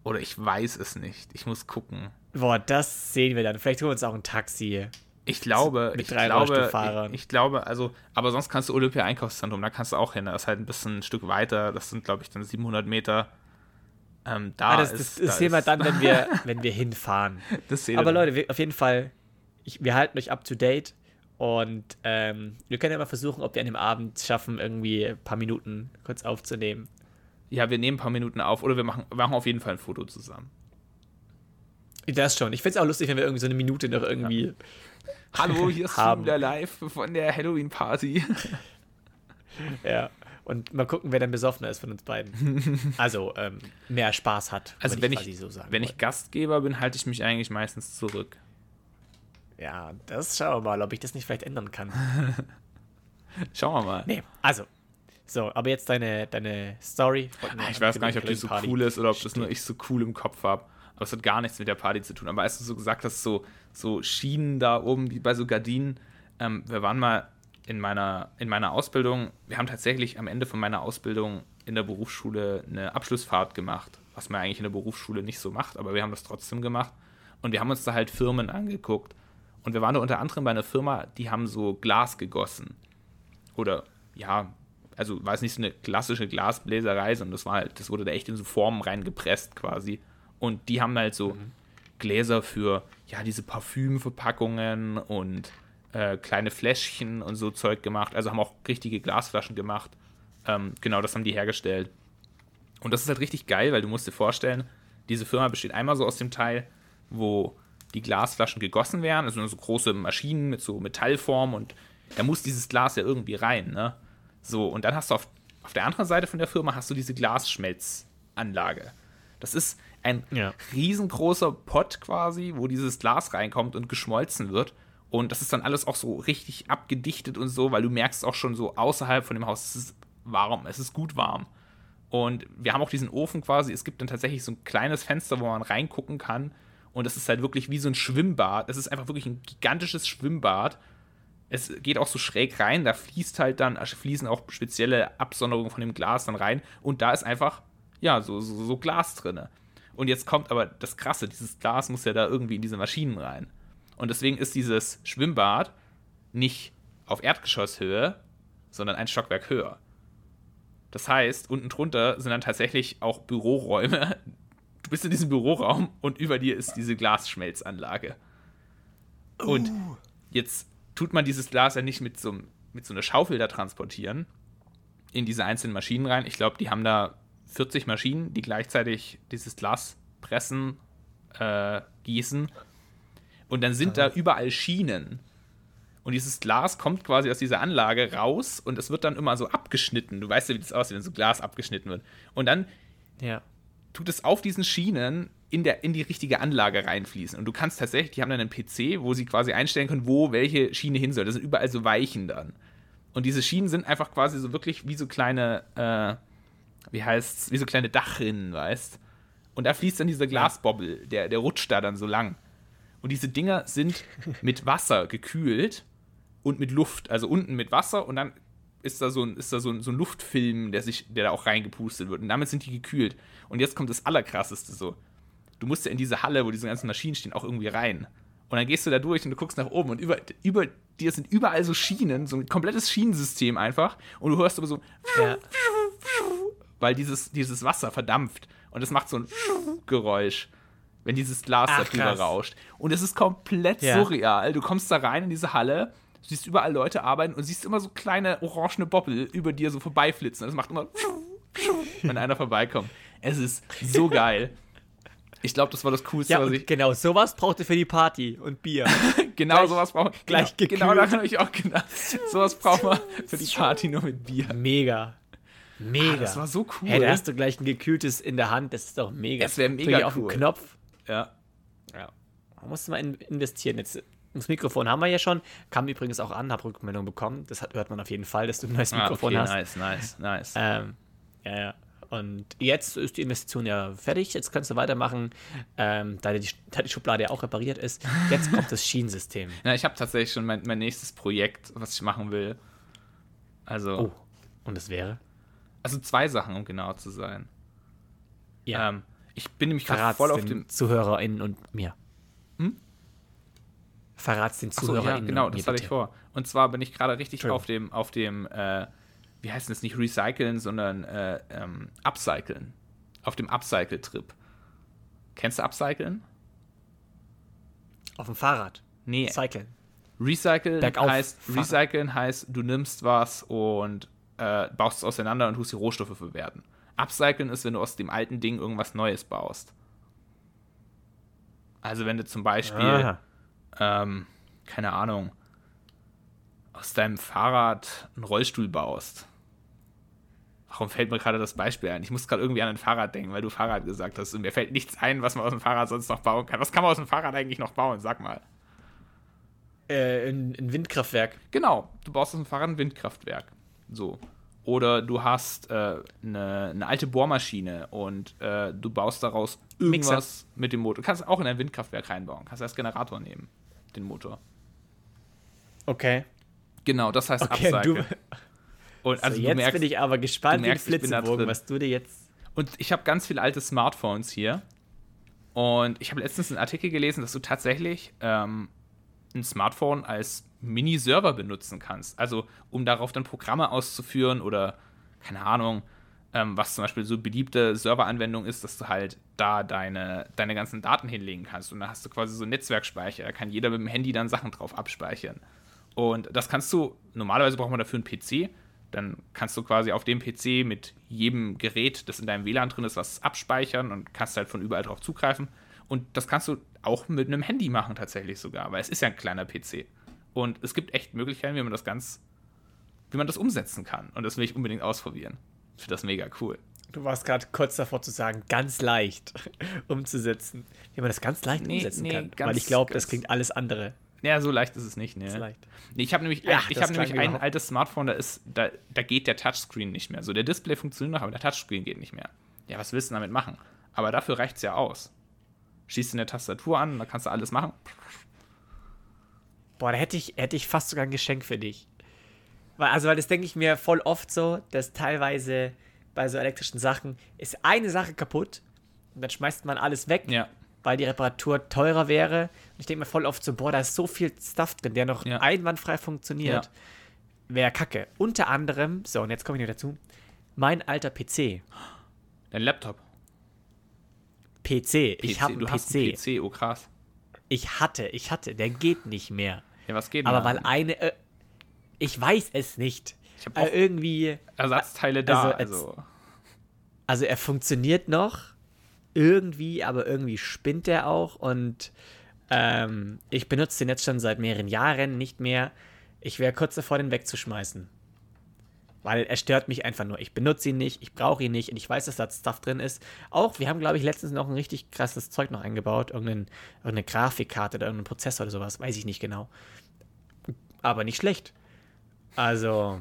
Oder ich weiß es nicht. Ich muss gucken. Boah, das sehen wir dann. Vielleicht holen wir uns auch ein Taxi. Ich glaube, Mit ich drei glaube, Rollstuhlfahrern. ich, ich glaube, also, aber sonst kannst du Olympia Einkaufszentrum, da kannst du auch hin. Das ist halt ein bisschen ein Stück weiter. Das sind, glaube ich, dann 700 Meter. Ähm, da Ah, das, ist, das, das da sehen wir dann, wenn wir, wenn wir hinfahren. Aber Leute, wir, auf jeden Fall, ich, wir halten euch up to date. Und ähm, wir können ja mal versuchen, ob wir an dem Abend schaffen, irgendwie ein paar Minuten kurz aufzunehmen. Ja, wir nehmen ein paar Minuten auf oder wir machen, machen auf jeden Fall ein Foto zusammen. Das schon. Ich finde es auch lustig, wenn wir irgendwie so eine Minute noch irgendwie. Hallo, hier ist wieder live von der Halloween-Party. Ja. Und mal gucken, wer dann besoffener ist von uns beiden. Also, ähm, mehr Spaß hat. Also wenn quasi ich, so wenn ich. Gastgeber bin, halte ich mich eigentlich meistens zurück. Ja, das schauen wir mal, ob ich das nicht vielleicht ändern kann. Schauen wir mal. Nee, also. So, aber jetzt deine, deine Story. Ah, ich weiß gar nicht, ob die so cool ist oder ob das nur ich so cool im Kopf habe. Aber es hat gar nichts mit der Party zu tun. Aber als du so gesagt hast, so, so Schienen da oben, wie bei so Gardinen, ähm, wir waren mal in meiner, in meiner Ausbildung, wir haben tatsächlich am Ende von meiner Ausbildung in der Berufsschule eine Abschlussfahrt gemacht, was man eigentlich in der Berufsschule nicht so macht, aber wir haben das trotzdem gemacht. Und wir haben uns da halt Firmen angeguckt. Und wir waren da unter anderem bei einer Firma, die haben so Glas gegossen. Oder ja, also war es nicht so eine klassische Glasbläserei, sondern das war halt, das wurde da echt in so Formen reingepresst quasi. Und die haben halt so mhm. Gläser für, ja, diese Parfümverpackungen und äh, kleine Fläschchen und so Zeug gemacht. Also haben auch richtige Glasflaschen gemacht. Ähm, genau, das haben die hergestellt. Und das ist halt richtig geil, weil du musst dir vorstellen, diese Firma besteht einmal so aus dem Teil, wo die Glasflaschen gegossen werden, also so große Maschinen mit so Metallform und da muss dieses Glas ja irgendwie rein, ne? So, und dann hast du auf, auf der anderen Seite von der Firma hast du diese Glasschmelzanlage. Das ist ein ja. riesengroßer Pott quasi, wo dieses Glas reinkommt und geschmolzen wird. Und das ist dann alles auch so richtig abgedichtet und so, weil du merkst auch schon so außerhalb von dem Haus, es ist warm, es ist gut warm. Und wir haben auch diesen Ofen quasi, es gibt dann tatsächlich so ein kleines Fenster, wo man reingucken kann. Und es ist halt wirklich wie so ein Schwimmbad. Es ist einfach wirklich ein gigantisches Schwimmbad. Es geht auch so schräg rein, da fließt halt dann, also fließen auch spezielle Absonderungen von dem Glas dann rein. Und da ist einfach, ja, so, so, so Glas drin. Und jetzt kommt aber das Krasse, dieses Glas muss ja da irgendwie in diese Maschinen rein. Und deswegen ist dieses Schwimmbad nicht auf Erdgeschosshöhe, sondern ein Stockwerk höher. Das heißt, unten drunter sind dann tatsächlich auch Büroräume. Du bist in diesem Büroraum und über dir ist diese Glasschmelzanlage. Und uh. jetzt tut man dieses Glas ja nicht mit so, mit so einer Schaufel da transportieren in diese einzelnen Maschinen rein. Ich glaube, die haben da 40 Maschinen, die gleichzeitig dieses Glas pressen, äh, gießen und dann sind da überall Schienen. Und dieses Glas kommt quasi aus dieser Anlage raus und es wird dann immer so abgeschnitten. Du weißt ja, wie das aussieht, wenn so Glas abgeschnitten wird. Und dann ja. tut es auf diesen Schienen in, der, in die richtige Anlage reinfließen. Und du kannst tatsächlich, die haben dann einen PC, wo sie quasi einstellen können, wo welche Schiene hin soll. Das sind überall so Weichen dann. Und diese Schienen sind einfach quasi so wirklich wie so kleine, äh, wie heißt's, wie so kleine Dachrinnen, weißt Und da fließt dann dieser Glasbobbel, der, der rutscht da dann so lang. Und diese Dinger sind mit Wasser gekühlt und mit Luft. Also unten mit Wasser und dann ist da so ein, ist da so ein, so ein Luftfilm, der, sich, der da auch reingepustet wird. Und damit sind die gekühlt. Und jetzt kommt das Allerkrasseste so. Du musst ja in diese Halle, wo diese ganzen Maschinen stehen, auch irgendwie rein. Und dann gehst du da durch und du guckst nach oben und über, über dir sind überall so Schienen, so ein komplettes Schienensystem einfach. Und du hörst aber so, ja. weil dieses, dieses Wasser verdampft. Und es macht so ein Geräusch wenn dieses Glas Ach, da drüber rauscht. Und es ist komplett ja. surreal. Du kommst da rein in diese Halle, siehst überall Leute arbeiten und siehst immer so kleine orangene Boppel über dir so vorbeiflitzen. Das macht immer, wenn einer vorbeikommt. Es ist so geil. Ich glaube, das war das Coolste, ja, was ich. Genau, sowas braucht ihr für die Party und Bier. genau, gleich, sowas braucht man. Gleich genau, genau daran habe ich auch gedacht. Sowas braucht man für die Party nur mit Bier. Mega. Mega. Ah, das war so cool. Hey, da hast du gleich ein gekühltes in der Hand. Das ist doch mega. Das wäre mega cool. auf den Knopf. Ja. Ja. Man muss mal investieren. Jetzt, das Mikrofon haben wir ja schon. Kam übrigens auch an, habe Rückmeldung bekommen. Das hat, hört man auf jeden Fall, dass du ein neues Mikrofon ah, okay, hast. Nice, nice, nice. Ähm, ja, ja. Und jetzt ist die Investition ja fertig. Jetzt kannst du weitermachen, ähm, da, die, da die Schublade ja auch repariert ist. Jetzt kommt das Schienensystem. Ja, ich habe tatsächlich schon mein, mein nächstes Projekt, was ich machen will. Also. Oh. Und das wäre? Also zwei Sachen, um genau zu sein. Ja. Ähm, ich bin nämlich gerade voll auf dem ZuhörerInnen und mir. Hm? Verrat's den ZuhörerInnen. So, ja, genau, das hatte ich vor. Und zwar bin ich gerade richtig auf dem, auf dem, äh, wie heißt das nicht recyceln, sondern äh, ähm, upcyclen. Auf dem Upcycle-Trip. Kennst du Upcyclen? Auf dem Fahrrad. Nee. Cyclen. Recyceln heißt, Recyceln heißt, du nimmst was und äh, baust es auseinander und tust die Rohstoffe verwerten. Upcyclen ist, wenn du aus dem alten Ding irgendwas Neues baust. Also wenn du zum Beispiel, ähm, keine Ahnung, aus deinem Fahrrad einen Rollstuhl baust. Warum fällt mir gerade das Beispiel ein? Ich muss gerade irgendwie an ein Fahrrad denken, weil du Fahrrad gesagt hast. Und mir fällt nichts ein, was man aus dem Fahrrad sonst noch bauen kann. Was kann man aus dem Fahrrad eigentlich noch bauen? Sag mal. Äh, ein, ein Windkraftwerk. Genau, du baust aus dem Fahrrad ein Windkraftwerk. So. Oder du hast äh, eine, eine alte Bohrmaschine und äh, du baust daraus irgendwas Mixer. mit dem Motor. Du kannst auch in ein Windkraftwerk reinbauen. Kannst als Generator nehmen, den Motor. Okay. Genau, das heißt Okay, Upcycle. und so, also jetzt merkst, bin ich aber gespannt du wie merkst, da Flitzebogen, was du dir jetzt. Und ich habe ganz viele alte Smartphones hier. Und ich habe letztens einen Artikel gelesen, dass du tatsächlich ähm, ein Smartphone als Mini-Server benutzen kannst. Also, um darauf dann Programme auszuführen oder, keine Ahnung, ähm, was zum Beispiel so beliebte Serveranwendung ist, dass du halt da deine, deine ganzen Daten hinlegen kannst. Und da hast du quasi so einen Netzwerkspeicher. Da kann jeder mit dem Handy dann Sachen drauf abspeichern. Und das kannst du, normalerweise braucht man dafür einen PC. Dann kannst du quasi auf dem PC mit jedem Gerät, das in deinem WLAN drin ist, was abspeichern und kannst halt von überall drauf zugreifen. Und das kannst du auch mit einem Handy machen, tatsächlich sogar, weil es ist ja ein kleiner PC. Und es gibt echt Möglichkeiten, wie man das ganz, wie man das umsetzen kann. Und das will ich unbedingt ausprobieren. Ich finde das mega cool. Du warst gerade kurz davor zu sagen, ganz leicht umzusetzen. Wie man das ganz leicht Nee, umsetzen nee, kann. ganz- Weil ich glaube, das klingt alles andere. Ja, so leicht ist es nicht, ne? leicht. Nee, ich habe nämlich, Ja, ein, ich hab nämlich ein altes Smartphone, da, ist, da, da geht der Touchscreen nicht mehr. So, der Display funktioniert noch, aber der Touchscreen geht nicht mehr. Ja, was willst du damit machen? Aber dafür reicht es ja aus. Schießt in der Tastatur an, da kannst du alles machen. Boah, da hätte ich, hätte ich fast sogar ein Geschenk für dich. Weil, also, weil das denke ich mir voll oft so, dass teilweise bei so elektrischen Sachen ist eine Sache kaputt und dann schmeißt man alles weg, Ja. weil die Reparatur teurer wäre. Und ich denke mir voll oft so, boah, da ist so viel Stuff drin, der noch Ja. einwandfrei funktioniert. Ja. Wäre kacke. Unter anderem, so, und jetzt komme ich noch dazu, mein alter PC. Dein Laptop. PC. Ich PC. habe einen du hast einen PC. PC, oh krass. Ich hatte, ich hatte, der geht nicht mehr. Ja, was geht Aber denn weil da? eine, äh, ich weiß es nicht. Ich hab äh, irgendwie, Ersatzteile da, also also. also er funktioniert noch irgendwie, aber irgendwie spinnt er auch und ähm, ich benutze den jetzt schon seit mehreren Jahren nicht mehr. Ich wäre kurz davor, den wegzuschmeißen. Weil er stört mich einfach nur. Ich benutze ihn nicht, ich brauche ihn nicht und ich weiß, dass da Stuff drin ist. Auch, wir haben, glaube ich, letztens noch ein richtig krasses Zeug noch eingebaut. Irgendein, irgendeine Grafikkarte oder irgendein Prozessor oder sowas, weiß ich nicht genau. Aber nicht schlecht. Also,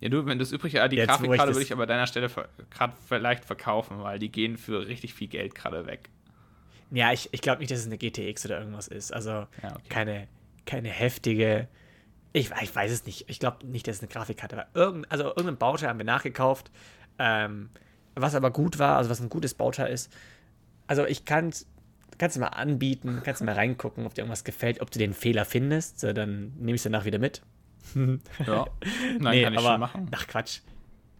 Ja, du, wenn das übrig ja, die Jetzt, Grafikkarte würde ich aber deiner Stelle gerade vielleicht verkaufen, weil die gehen für richtig viel Geld gerade weg. Ja, ich, ich glaube nicht, dass es eine GTX oder irgendwas ist. Also Ja, okay. keine, keine heftige. Ich, ich weiß es nicht. Ich glaube nicht, dass es eine Grafikkarte war. Irgend, also irgendein Bauteil haben wir nachgekauft. Ähm, was aber gut war, also was ein gutes Bauteil ist. Also ich kann kannst du mal anbieten, kannst du mal reingucken, ob dir irgendwas gefällt, ob du den Fehler findest. So, dann nehme ich es danach wieder mit. Ja. Nein, nee, kann ich aber, schon machen. Ach Quatsch.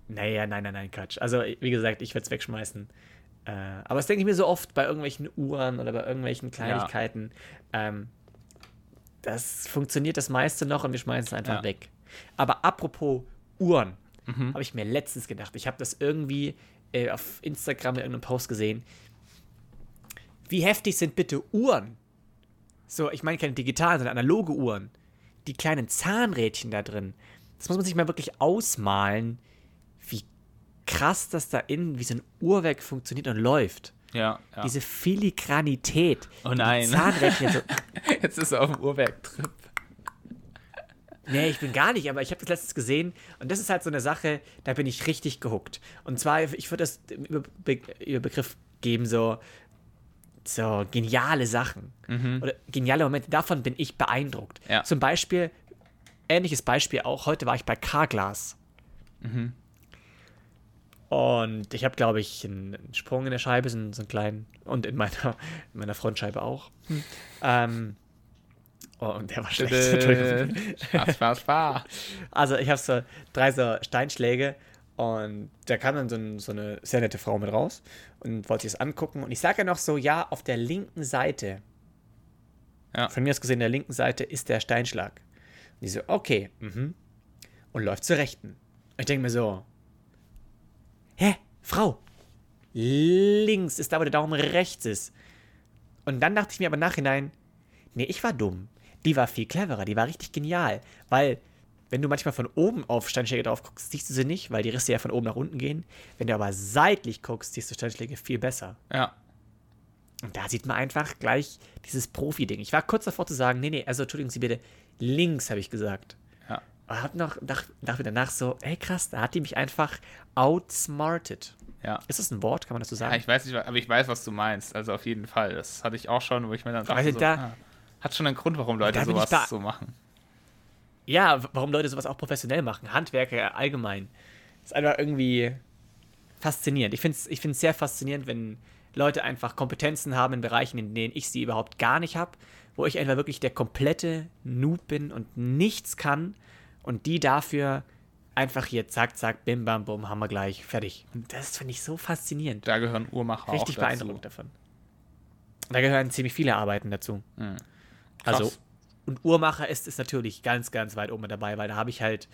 Naja, nein, nein, nein, Quatsch. Also, wie gesagt, ich würde es wegschmeißen. Äh, aber das denke ich mir so oft bei irgendwelchen Uhren oder bei irgendwelchen Kleinigkeiten. Ähm, das funktioniert das meiste noch und wir schmeißen es einfach Ja. weg. Aber apropos Uhren, Mhm. habe ich mir letztens gedacht. Ich habe das irgendwie äh, auf Instagram in irgendeinem Post gesehen. Wie heftig sind bitte Uhren? So, ich meine keine digitalen, sondern analoge Uhren. Die kleinen Zahnrädchen da drin. Das muss man sich mal wirklich ausmalen, wie krass das da innen, wie so ein Uhrwerk funktioniert und läuft. Ja, ja. Diese Filigranität. Oh nein. Zahnrädchen so, Jetzt ist er auf dem Uhrwerk-Trip. Nee, ich bin gar nicht, aber ich habe das letztens gesehen und das ist halt so eine Sache, da bin ich richtig gehuckt. Und zwar, ich würde das über, Be über Begriff geben, so, so geniale Sachen oder geniale Momente, davon bin ich beeindruckt. Ja. Zum Beispiel, ähnliches Beispiel auch, heute war ich bei Carglass. Und ich habe, glaube ich, einen, einen Sprung in der Scheibe, so einen, so einen kleinen, und in meiner, in meiner Frontscheibe auch. Ähm, oh, und der war schlecht. Spaß, Spaß, Spaß. Also ich habe so drei so Steinschläge und da kam dann so, ein, so eine sehr nette Frau mit raus und wollte sich das angucken. Und ich sage ja noch so, ja, auf der linken Seite, Ja. von mir aus gesehen, der linken Seite ist der Steinschlag. Und die so, okay, mhm. Und läuft zur rechten. Und ich denke mir so, hä, Frau, links ist da, wo der Daumen rechts ist. Und dann dachte ich mir aber Nachhinein, nee, ich war dumm. Die war viel cleverer, die war richtig genial. Weil, wenn du manchmal von oben auf Steinschläge drauf guckst, siehst du sie nicht, weil die Risse ja von oben nach unten gehen. Wenn du aber seitlich guckst, siehst du Steinschläge viel besser. Ja. Und da sieht man einfach gleich dieses Profi-Ding. Ich war kurz davor zu sagen, nee, nee, also entschuldigen Sie bitte, links habe ich gesagt. Aber hab noch, dach, dachte danach so, ey krass, da hat die mich einfach outsmarted. Ja. Ist das ein Wort? Kann man das so sagen? ja, ich weiß nicht, aber ich weiß, was du meinst. Also auf jeden Fall. Das hatte ich auch schon, wo ich mir dann dachte, Also so, da- ah, hat schon einen Grund, warum Leute sowas so machen. Ja, warum Leute sowas auch professionell machen. Handwerker allgemein. ist einfach irgendwie faszinierend. Ich finde es ich find's sehr faszinierend, wenn Leute einfach Kompetenzen haben in Bereichen, in denen ich sie überhaupt gar nicht habe, wo ich einfach wirklich der komplette Noob bin und nichts kann und die dafür einfach hier zack, zack, bim, bam, bum, haben wir gleich, fertig. Und das finde ich so faszinierend. Da gehören Uhrmacher Richtig auch dazu. beeindruckt davon. Da gehören ziemlich viele Arbeiten dazu. Mhm. Also, und Uhrmacher ist es natürlich ganz, ganz weit oben dabei, weil da habe ich halt,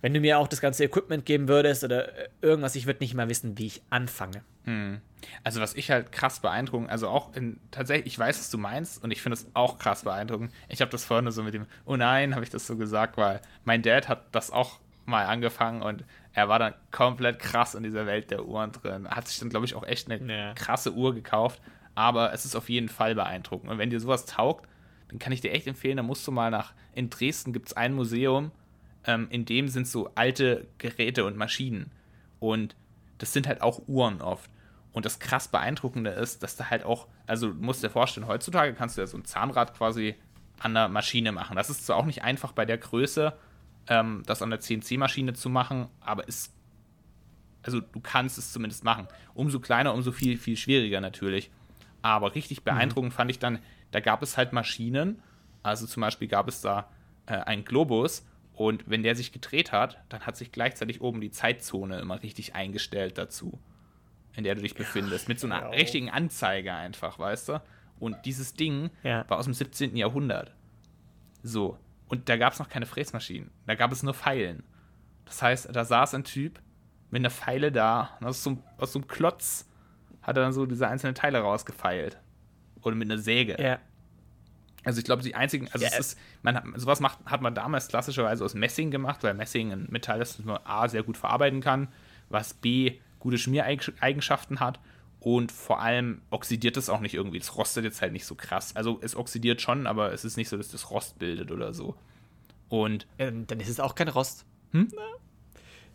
wenn du mir auch das ganze Equipment geben würdest oder äh, irgendwas, ich würde nicht mal wissen, wie ich anfange. Also was ich halt krass beeindruckend, also auch in, tatsächlich, ich weiß, was du meinst und ich finde es auch krass beeindruckend. Ich habe das vorhin so mit dem, oh nein, habe ich das so gesagt, weil mein Dad hat das auch mal angefangen und er war dann komplett krass in dieser Welt der Uhren drin. Hat sich dann, glaube ich, auch echt eine Ja. krasse Uhr gekauft, aber es ist auf jeden Fall beeindruckend. Und wenn dir sowas taugt, dann kann ich dir echt empfehlen, da musst du mal nach, in Dresden gibt es ein Museum, ähm, in dem sind so alte Geräte und Maschinen. Und das sind halt auch Uhren oft. Und das krass Beeindruckende ist, dass da halt auch, also du musst dir vorstellen, heutzutage kannst du ja so ein Zahnrad quasi an der Maschine machen. Das ist zwar auch nicht einfach bei der Größe, ähm, das an der CNC-Maschine zu machen, aber ist, also du kannst es zumindest machen. Umso kleiner, umso viel, viel schwieriger natürlich. Aber richtig beeindruckend fand ich dann, da gab es halt Maschinen, also zum Beispiel gab es da äh, einen Globus und wenn der sich gedreht hat, dann hat sich gleichzeitig oben die Zeitzone immer richtig eingestellt dazu, in der du dich befindest. Mit so einer ja. richtigen Anzeige einfach, weißt du? Und dieses Ding Ja. war aus dem 17. Jahrhundert. So. Und da gab es noch keine Fräsmaschinen. Da gab es nur Pfeilen. Das heißt, da saß ein Typ mit einer Pfeile da und aus so, einem- aus so einem Klotz hat er dann so diese einzelnen Teile rausgefeilt. Oder mit einer Säge. Ja. Also ich glaube, die einzigen, also Ja, es ist, man hat, sowas macht, hat man damals klassischerweise aus Messing gemacht, weil Messing ein Metall ist, das man A sehr gut verarbeiten kann, was B gute Schmiereigenschaften hat und vor allem oxidiert es auch nicht irgendwie. Es rostet jetzt halt nicht so krass. Also es oxidiert schon, aber es ist nicht so, dass das Rost bildet oder so. Und Ja, dann dann ist es auch kein Rost. Hm?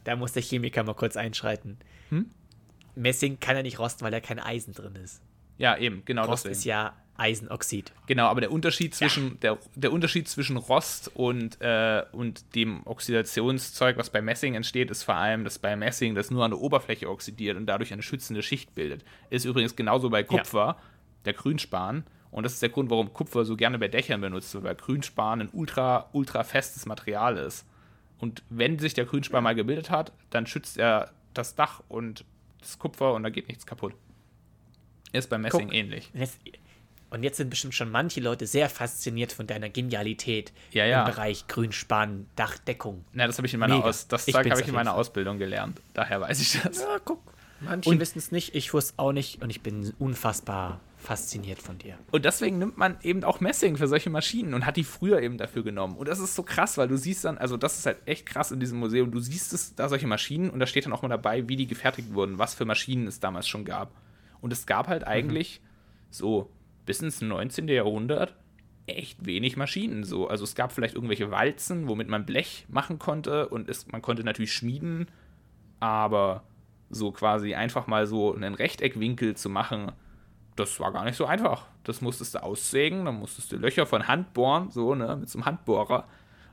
Da muss der Chemiker mal kurz einschreiten. Hm? Messing kann ja nicht rosten, weil da kein Eisen drin ist. ja, eben, genau Rost deswegen. ist ja Eisenoxid. Genau, aber der Unterschied zwischen, der, der Unterschied zwischen Rost und, äh, und dem Oxidationszeug, was bei Messing entsteht, ist vor allem, dass bei Messing das nur an der Oberfläche oxidiert und dadurch eine schützende Schicht bildet. Ist übrigens genauso bei Kupfer, der Grünspan. Und das ist der Grund, warum Kupfer so gerne bei Dächern benutzt wird, weil Grünspan ein ultra, ultra festes Material ist. Und wenn sich der Grünspan mal gebildet hat, dann schützt er das Dach und das Kupfer und da geht nichts kaputt. Ist bei Messing Guck. ähnlich. Jetzt, und jetzt sind bestimmt schon manche Leute sehr fasziniert von deiner Genialität Ja, ja. im Bereich Grünspan, Dachdeckung. Na, das habe ich in meiner. Aus das Ich habe ich in meiner. Ausbildung gelernt. Daher weiß ich das. Ja, guck. Manche wissen es nicht, ich wusste auch nicht und ich bin unfassbar fasziniert von dir. Und deswegen nimmt man eben auch Messing für solche Maschinen und hat die früher eben dafür genommen. Und das ist so krass, weil du siehst dann, also das ist halt echt krass in diesem Museum. Du siehst es, da solche Maschinen und da steht dann auch mal dabei, wie die gefertigt wurden, was für Maschinen es damals schon gab. Und es gab halt eigentlich so bis ins 19. Jahrhundert echt wenig Maschinen so. Also es gab vielleicht irgendwelche Walzen, womit man Blech machen konnte und es, man konnte natürlich schmieden, aber so quasi einfach mal so einen Rechteckwinkel zu machen, das war gar nicht so einfach. Das musstest du aussägen, dann musstest du Löcher von Hand bohren, so, ne, mit so einem Handbohrer.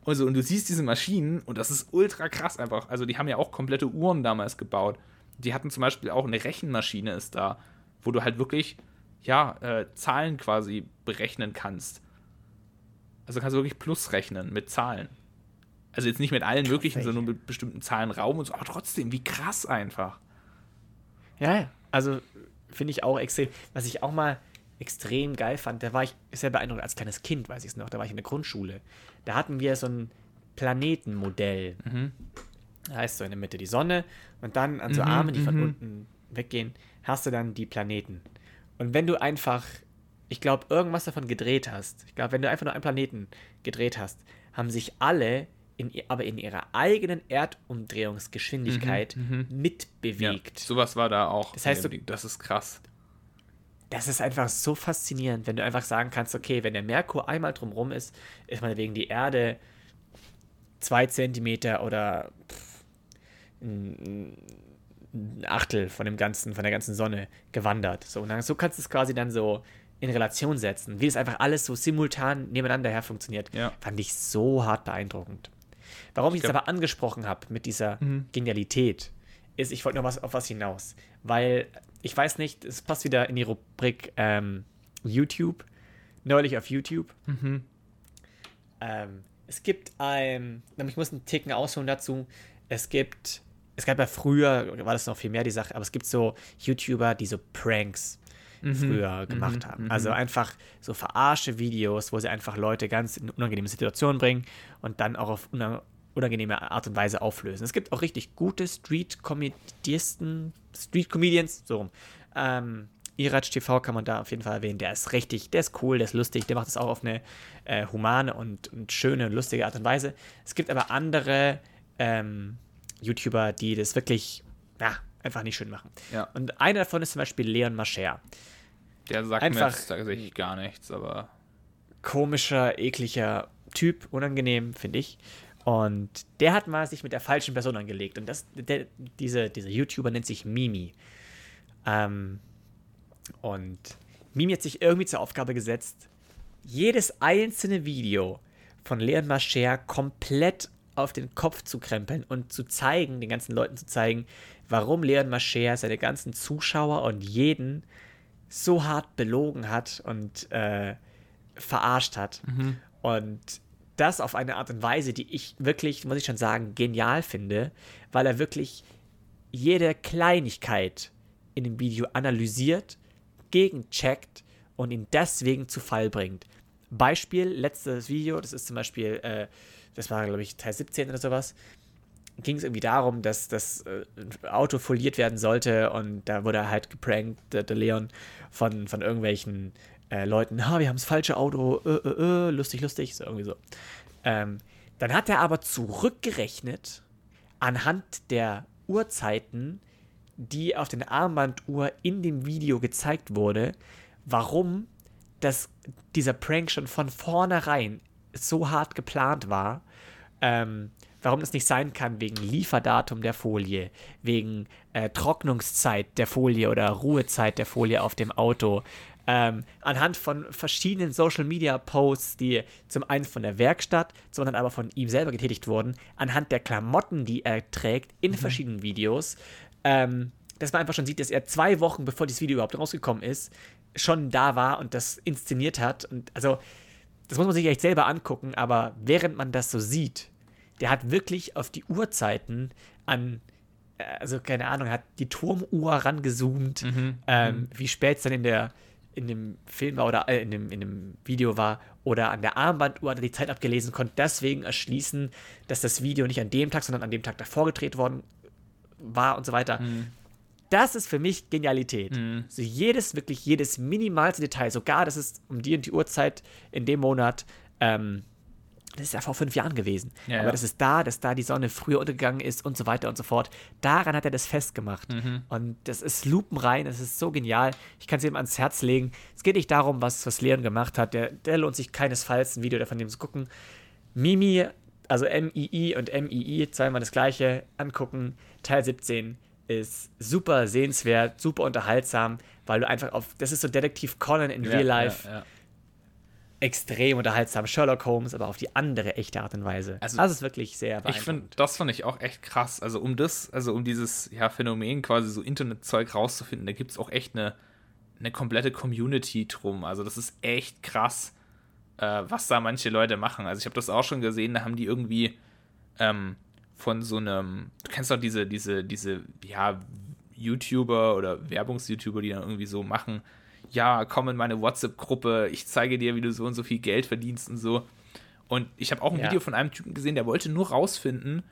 Und so, und du siehst diese Maschinen und das ist ultra krass einfach. Also, die haben ja auch komplette Uhren damals gebaut. Die hatten zum Beispiel auch eine Rechenmaschine ist da, wo du halt wirklich, ja, äh, Zahlen quasi berechnen kannst. Also kannst du wirklich Plus rechnen mit Zahlen. Also jetzt nicht mit allen möglichen, sondern nur mit bestimmten Zahlenraum und so, aber trotzdem, wie krass einfach. Ja. Also finde ich auch extrem. Was ich auch mal extrem geil fand, da war ich sehr beeindruckt als kleines Kind, weiß ich es noch, da war ich in der Grundschule. Da hatten wir so ein Planetenmodell. Da heißt so in der Mitte die Sonne und dann an so Armen, die von unten weggehen, hast du dann die Planeten. Und wenn du einfach, ich glaube, irgendwas davon gedreht hast, ich glaube, wenn du einfach nur einen Planeten gedreht hast, haben sich alle in, aber in ihrer eigenen Erdumdrehungsgeschwindigkeit mitbewegt. Ja, sowas war da auch. Das heißt, Ding. das ist krass. das ist einfach so faszinierend, wenn du einfach sagen kannst, okay, wenn der Merkur einmal drumherum ist, ist meinetwegen die Erde zwei Zentimeter oder pff, ein, ein Achtel von dem ganzen, von der ganzen Sonne gewandert. So, und dann, so kannst du es quasi dann so in Relation setzen, wie das einfach alles so simultan nebeneinander her funktioniert, Ja. fand ich so hart beeindruckend. Warum ich es aber angesprochen habe mit dieser Mhm. Genialität, ist, ich wollte noch was auf was hinaus. Weil, ich weiß nicht, es passt wieder in die Rubrik ähm, YouTube. Neulich auf YouTube. Mhm. Ähm, es gibt ein, ich muss einen Ticken ausholen dazu. Es gibt, es gab ja früher, war das noch viel mehr die Sache, aber es gibt so YouTuber, die so Pranks früher gemacht Mhm. haben. Mhm. Also einfach so verarsche Videos, wo sie einfach Leute ganz in unangenehme Situationen bringen und dann auch auf una- unangenehme Art und Weise auflösen. Es gibt auch richtig gute Street-Comedisten, Street-Comedians, so rum. Ähm, Iraj TV kann man da auf jeden Fall erwähnen. Der ist richtig, der ist cool, der ist lustig, der macht es auch auf eine äh, humane und, und schöne und lustige Art und Weise. Es gibt aber andere ähm, YouTuber, die das wirklich, ja, einfach nicht schön machen. Ja. Und einer davon ist zum Beispiel Leon Mascher. Der sagt Einfach- mir jetzt tatsächlich gar nichts, aber komischer, ekliger Typ, unangenehm, finde ich. Und der hat mal sich mit der falschen Person angelegt. Und das, der, diese, dieser YouTuber nennt sich Mimi. Ähm, und Mimi hat sich irgendwie zur Aufgabe gesetzt, jedes einzelne Video von Leon Mascher komplett auf den Kopf zu krempeln und zu zeigen, den ganzen Leuten zu zeigen, warum Leon Mascher seine ganzen Zuschauer und jeden so hart belogen hat und äh, verarscht hat. Und das auf eine Art und Weise, die ich wirklich, muss ich schon sagen, genial finde, weil er wirklich jede Kleinigkeit in dem Video analysiert, gegencheckt und ihn deswegen zu Fall bringt. Beispiel, letztes Video, das ist zum Beispiel, äh, das war, glaube ich, Teil 17 oder sowas, ging es irgendwie darum, dass das äh, Auto foliert werden sollte und da wurde halt geprankt, der, der Leon, von, von irgendwelchen äh, Leuten, ha, wir haben das falsche Auto, äh, äh, äh, lustig, lustig, so irgendwie so. Ähm, dann hat er aber zurückgerechnet anhand der Uhrzeiten, die auf der Armbanduhr in dem Video gezeigt wurde, warum das, dieser Prank schon von vornherein so hart geplant war, ähm, warum das nicht sein kann wegen Lieferdatum der Folie, wegen äh, Trocknungszeit der Folie oder Ruhezeit der Folie auf dem Auto. Ähm, anhand von verschiedenen Social Media Posts, die zum einen von der Werkstatt, sondern aber von ihm selber getätigt wurden, anhand der Klamotten, die er trägt in verschiedenen Videos, ähm, dass man einfach schon sieht, dass er zwei Wochen bevor dieses Video überhaupt rausgekommen ist, schon da war und das inszeniert hat. Und also, das muss man sich echt selber angucken, aber während man das so sieht, der hat wirklich auf die Uhrzeiten an, äh, also keine Ahnung, hat die Turmuhr rangezoomt, ähm, wie spät es dann in der in dem Film war oder äh, in, dem, in dem Video war oder an der Armbanduhr hat er die Zeit abgelesen, konnte. Deswegen erschließen, dass das Video nicht an dem Tag, sondern an dem Tag davor gedreht worden war und so weiter. Das ist für mich Genialität. So jedes, wirklich jedes minimalste Detail, sogar das ist um die und die Uhrzeit in dem Monat, ähm, das ist ja vor fünf Jahren gewesen. Ja, Aber ja. das ist da, dass da die Sonne früher untergegangen ist und so weiter und so fort. Daran hat er das festgemacht. Und das ist lupenrein, das ist so genial. Ich kann es ihm ans Herz legen. Es geht nicht darum, was, was Leon gemacht hat. Der, der lohnt sich keinesfalls, ein Video davon dem zu gucken. Mimi, also M-I-I und M-I-I, zweimal das gleiche, angucken. Teil 17 ist super sehenswert, super unterhaltsam, weil du einfach auf, das ist so Detektiv Conan in Real Life, Ja, ja. extrem unterhaltsam. Sherlock Holmes, aber auf die andere echte Art und Weise. Also, das ist wirklich sehr Ich finde, das fand ich auch echt krass. Also um das, also um dieses ja, Phänomen quasi so Internetzeug rauszufinden, da gibt es auch echt eine, eine komplette Community drum. Also das ist echt krass, äh, was da manche Leute machen. Also ich habe das auch schon gesehen, da haben die irgendwie ähm, von so einem, du kennst doch diese, diese, diese, ja, YouTuber oder Werbungs-YouTuber, die dann irgendwie so machen, ja, komm in meine WhatsApp-Gruppe, ich zeige dir, wie du so und so viel Geld verdienst und so. Und ich habe auch ein Ja. Video von einem Typen gesehen, der wollte nur rausfinden,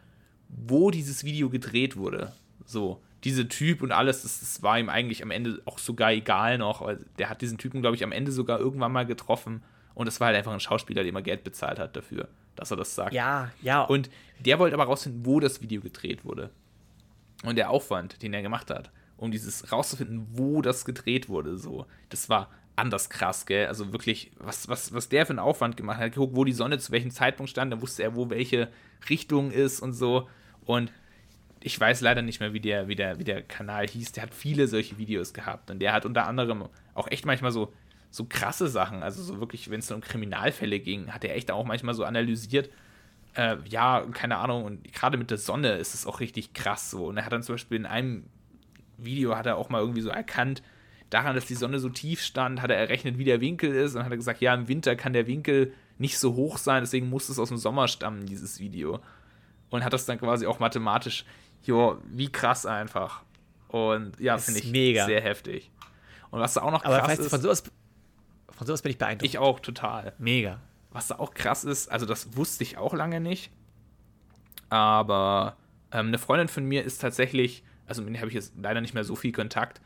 wo dieses Video gedreht wurde. So, diese Typ und alles, das, das war ihm eigentlich am Ende auch sogar egal noch. Der hat diesen Typen, glaube ich, am Ende sogar irgendwann mal getroffen. Und das war halt einfach ein Schauspieler, dem er Geld bezahlt hat dafür, dass er das sagt. ja, ja. Und der wollte aber rausfinden, wo das Video gedreht wurde. Und der Aufwand, den er gemacht hat. um dieses rauszufinden, wo das gedreht wurde. So, das war anders krass, gell? Also wirklich, was, was, was der für einen Aufwand gemacht hat. Geguckt, wo die Sonne zu welchem Zeitpunkt stand, dann wusste er, wo welche Richtung ist und so. Und ich weiß leider nicht mehr, wie der, wie der, wie der Kanal hieß. Der hat viele solche Videos gehabt. Und der hat unter anderem auch echt manchmal so, so krasse Sachen, also so wirklich, wenn es um Kriminalfälle ging, hat er echt auch manchmal so analysiert. Äh, ja, keine Ahnung, und gerade mit der Sonne ist es auch richtig krass so. Und er hat dann zum Beispiel in einem Video hat er auch mal irgendwie so erkannt, daran, dass die Sonne so tief stand, hat er errechnet, wie der Winkel ist und hat er gesagt, ja, im Winter kann der Winkel nicht so hoch sein, deswegen muss es aus dem Sommer stammen, dieses Video. Und hat das dann quasi auch mathematisch, jo, wie krass einfach. Und ja, finde ich mega. sehr heftig. Und was da auch noch Aber krass weißt du, ist, von sowas, von sowas bin ich beeindruckt. ich auch total. Mega. Was da auch krass ist, also das wusste ich auch lange nicht, aber ähm, eine Freundin von mir ist tatsächlich, also mit der habe ich jetzt leider nicht mehr so viel Kontakt,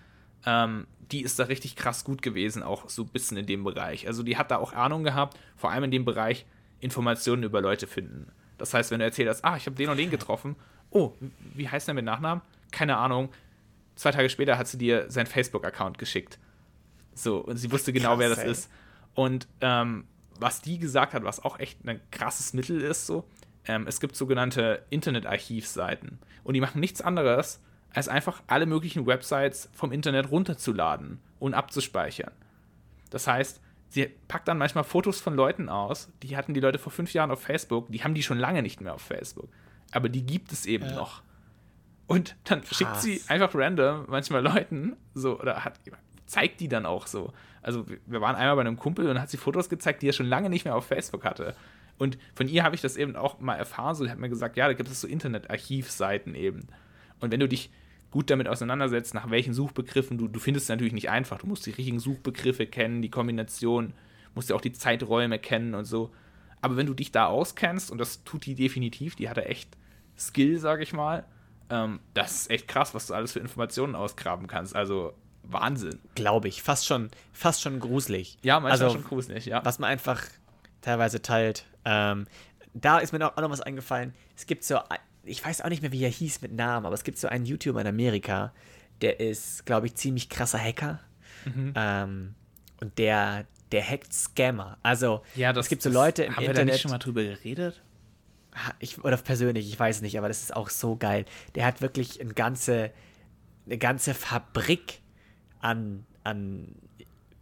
ähm, die ist da richtig krass gut gewesen, auch so ein bisschen in dem Bereich. Also die hat da auch Ahnung gehabt, vor allem in dem Bereich Informationen über Leute finden. Das heißt, wenn du erzählt hast, ah, ich habe den und den getroffen, oh, wie heißt der mit Nachnamen? Keine Ahnung. Zwei Tage später hat sie dir seinen Facebook-Account geschickt. So, und sie wusste genau, Krass, wer das ey. ist. Und ähm, was die gesagt hat, was auch echt ein krasses Mittel ist, so, ähm, es gibt sogenannte Internetarchivseiten. Und die machen nichts anderes, als einfach alle möglichen Websites vom Internet runterzuladen und abzuspeichern. Das heißt, sie packt dann manchmal Fotos von Leuten aus, die hatten die Leute vor fünf Jahren auf Facebook, die haben die schon lange nicht mehr auf Facebook. Aber die gibt es eben Ja. noch. Und dann schickt Krass. sie einfach random manchmal Leuten so oder hat zeigt die dann auch so. Also wir- waren einmal bei einem Kumpel und hat sie Fotos gezeigt, die er schon lange nicht mehr auf Facebook hatte. Und von ihr habe ich das eben auch mal erfahren. So, die hat mir gesagt, ja, da gibt es so Internetarchivseiten eben. Und wenn du dich gut damit auseinandersetzt, nach welchen Suchbegriffen, du, du findest es natürlich nicht einfach. Du musst die richtigen Suchbegriffe kennen, die Kombination, musst ja auch die Zeiträume kennen und so. Aber wenn du dich da auskennst, und das tut die definitiv, die hat da echt Skill, sage ich mal, ähm, das ist echt krass, was du alles für Informationen ausgraben kannst. Also Wahnsinn. Glaube ich. Fast schon, fast schon gruselig. Ja, manchmal also, schon gruselig, ja. was man einfach teilweise teilt. Ähm, da ist mir auch noch was eingefallen. Es gibt so, ich weiß auch nicht mehr, wie er hieß mit Namen, aber es gibt so einen YouTuber in Amerika, der ist, glaube ich, ziemlich krasser Hacker. Mhm. Ähm, und der, der hackt Scammer. Also, Ja, das es gibt so Leute im haben wir da Internet. nicht schon mal drüber geredet? Ich, oder persönlich, ich weiß nicht, aber das ist auch so geil. Der hat wirklich eine ganze, eine ganze Fabrik an, an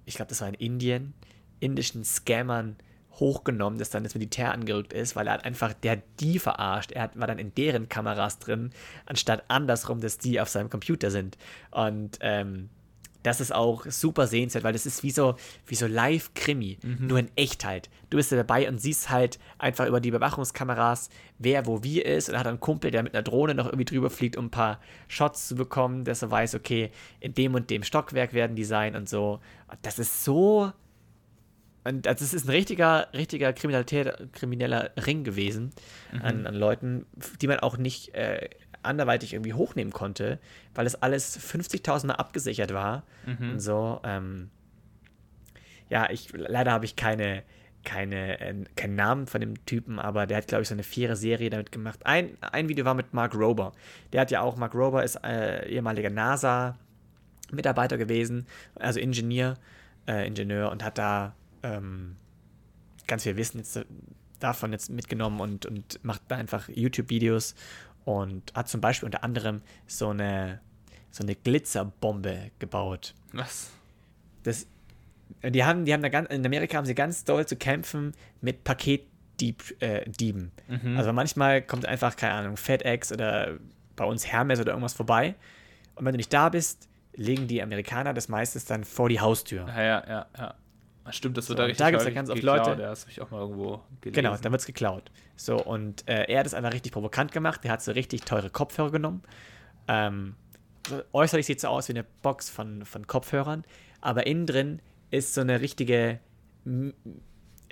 ich glaube, das war in Indien, indischen Scammern hochgenommen, das dann das Militär angerückt ist, weil er hat einfach, der die verarscht. Er hat, war dann in deren Kameras drin, anstatt andersrum, dass die auf seinem Computer sind. Und ähm, das ist auch super sehenswert, weil das ist wie so, wie so Live-Krimi, nur in echt halt. Du bist da dabei und siehst halt einfach über die Überwachungskameras, wer wo wie ist und hat einen Kumpel, der mit einer Drohne noch irgendwie drüber fliegt, um ein paar Shots zu bekommen, dass er weiß, okay, in dem und dem Stockwerk werden die sein und so. Das ist so. Und also es ist ein richtiger, richtiger Kriminalität, krimineller Ring gewesen an, an Leuten, die man auch nicht äh, anderweitig irgendwie hochnehmen konnte, weil es alles 50.000 Mal abgesichert war und so. Ähm, ja, ich leider habe ich keine, keine, äh, keinen Namen von dem Typen, aber der hat, glaube ich, so eine faire Serie damit gemacht. Ein, ein Video war mit Mark Rober. Der hat ja auch, Mark Rober ist äh, ehemaliger NASA-Mitarbeiter gewesen, also Ingenieur, äh, Ingenieur und hat da ähm, ganz viel Wissen jetzt äh, davon jetzt mitgenommen und, und macht da einfach YouTube-Videos und hat zum Beispiel unter anderem so eine, so eine Glitzerbombe gebaut. Was? Das, die haben, die haben da ganz, in Amerika haben sie ganz doll zu kämpfen mit Paketdieben. Äh, Dieben. Also manchmal kommt einfach, keine Ahnung, FedEx oder bei uns Hermes oder irgendwas vorbei. Und wenn du nicht da bist, legen die Amerikaner das meistens dann vor die Haustür. Ja, ja, ja, ja. Das Stimmt, das wird So, da richtig da gibt's ja häufig ganz oft Leute- Ja, das habe ich auch mal irgendwo gelesen. Genau, dann wird es geklaut. So, und äh, er hat es einfach richtig provokant gemacht. Der hat so richtig teure Kopfhörer genommen. Ähm, so, äußerlich sieht es so aus wie eine Box von, von Kopfhörern, aber innen drin ist so eine richtige,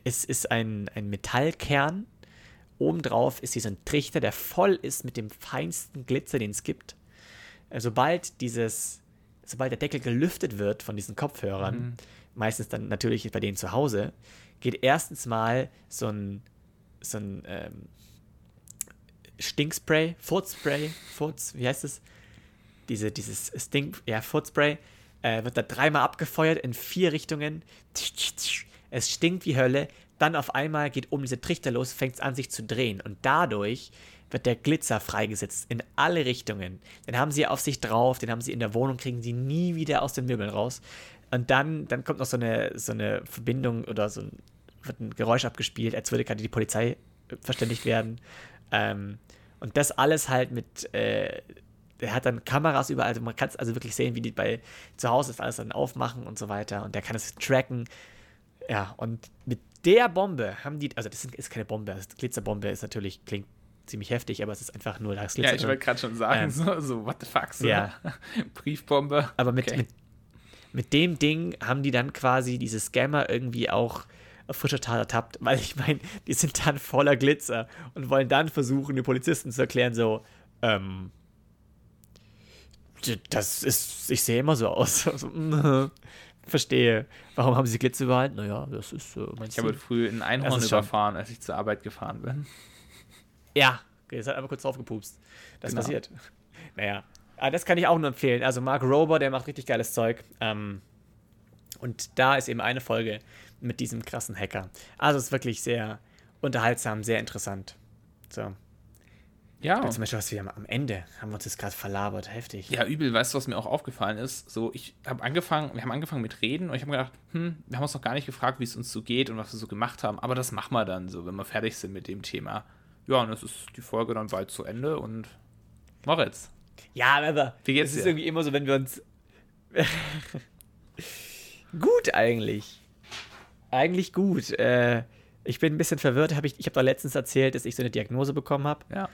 es ist ein, ein Metallkern. Obendrauf ist hier so ein Trichter, der voll ist mit dem feinsten Glitzer, den es gibt. Äh, Sobald dieses, sobald der Deckel gelüftet wird von diesen Kopfhörern, meistens dann natürlich bei denen zu Hause, geht erstens mal so ein, so ein ähm, Stinkspray, Furzspray, Furz, wie heißt es? diese, dieses Stink, ja, Footspray, äh, wird da dreimal abgefeuert in vier Richtungen. Es stinkt wie Hölle. Dann auf einmal geht oben diese Trichter los, fängt es an sich zu drehen. Und dadurch wird der Glitzer freigesetzt in alle Richtungen. Den haben sie auf sich drauf, den haben sie in der Wohnung, kriegen sie nie wieder aus den Möbeln raus. Und dann, dann kommt noch so eine, so eine Verbindung oder so ein, wird ein Geräusch abgespielt, als würde gerade die Polizei verständigt werden. Ähm, und das alles halt mit, äh, der hat dann Kameras überall, also man kann es also wirklich sehen, wie die bei zu Hause das alles dann aufmachen und so weiter. Und der kann es tracken. Ja, und mit der Bombe haben die, also das ist keine Bombe, das Glitzerbombe ist natürlich, klingt ziemlich heftig, aber es ist einfach nur das Glitzer. Ja, ich wollte gerade schon sagen, ähm, so, so, what the fuck, so ja. Briefbombe. Aber mit, okay. mit, mit dem Ding haben die dann quasi diese Scammer irgendwie auch auf frischer Tat ertappt, weil ich meine, die sind dann voller Glitzer und wollen dann versuchen, den Polizisten zu erklären, so, ähm, das ist, ich sehe immer so aus. Verstehe. Warum haben sie Glitzer überall? Naja, das ist so. Äh, ich habe früh ein Einhorn überfahren, als ich zur Arbeit gefahren bin. Ja, okay, jetzt hat einfach kurz draufgepupst. Das genau. passiert. Naja, aber ah, das kann ich auch nur empfehlen. Also Mark Rober, der macht richtig geiles Zeug. Ähm, und da ist eben eine Folge mit diesem krassen Hacker. Also es ist wirklich sehr unterhaltsam, sehr interessant. So. Ja. Und zum Beispiel, was wir am Ende haben wir uns jetzt gerade verlabert, heftig. Ja, übel. Weißt du, was mir auch aufgefallen ist? So, ich habe angefangen, wir haben angefangen mit Reden und ich habe gedacht, hm, wir haben uns noch gar nicht gefragt, wie es uns so geht und was wir so gemacht haben. Aber das machen wir dann so, wenn wir fertig sind mit dem Thema. Ja, und das ist die Folge dann bald zu Ende und Moritz. Ja, aber wie geht's es ist irgendwie immer so, wenn wir uns. gut eigentlich. Eigentlich gut. Äh, ich bin ein bisschen verwirrt. Hab ich ich habe doch letztens erzählt, dass ich so eine Diagnose bekommen habe. Ja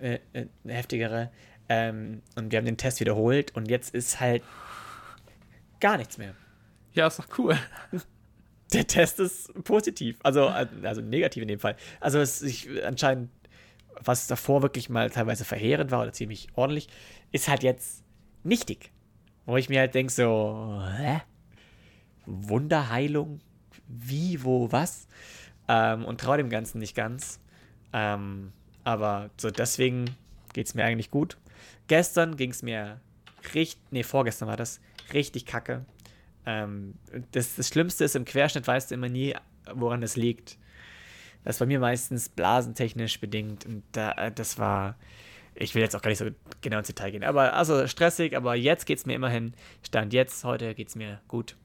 äh, äh, eine heftigere. Ähm, und wir haben den Test wiederholt und jetzt ist halt gar nichts mehr. Ja, ist doch cool. Der Test ist positiv, also, also negativ in dem Fall. Also es ich, anscheinend, was davor wirklich mal teilweise verheerend war oder ziemlich ordentlich, ist halt jetzt nichtig. Wo ich mir halt denke so, hä? Wunderheilung? Wie, wo, was? Ähm, und traue dem Ganzen nicht ganz. Ähm, aber so deswegen geht es mir eigentlich gut. Gestern ging es mir richtig, nee, vorgestern war das, richtig kacke. Ähm, das, das Schlimmste ist, im Querschnitt weißt du immer nie, woran es liegt. Das war mir meistens blasentechnisch bedingt und da, äh, das war, ich will jetzt auch gar nicht so genau ins Detail gehen, aber also stressig, aber jetzt geht es mir immerhin, Stand jetzt, heute geht es mir gut.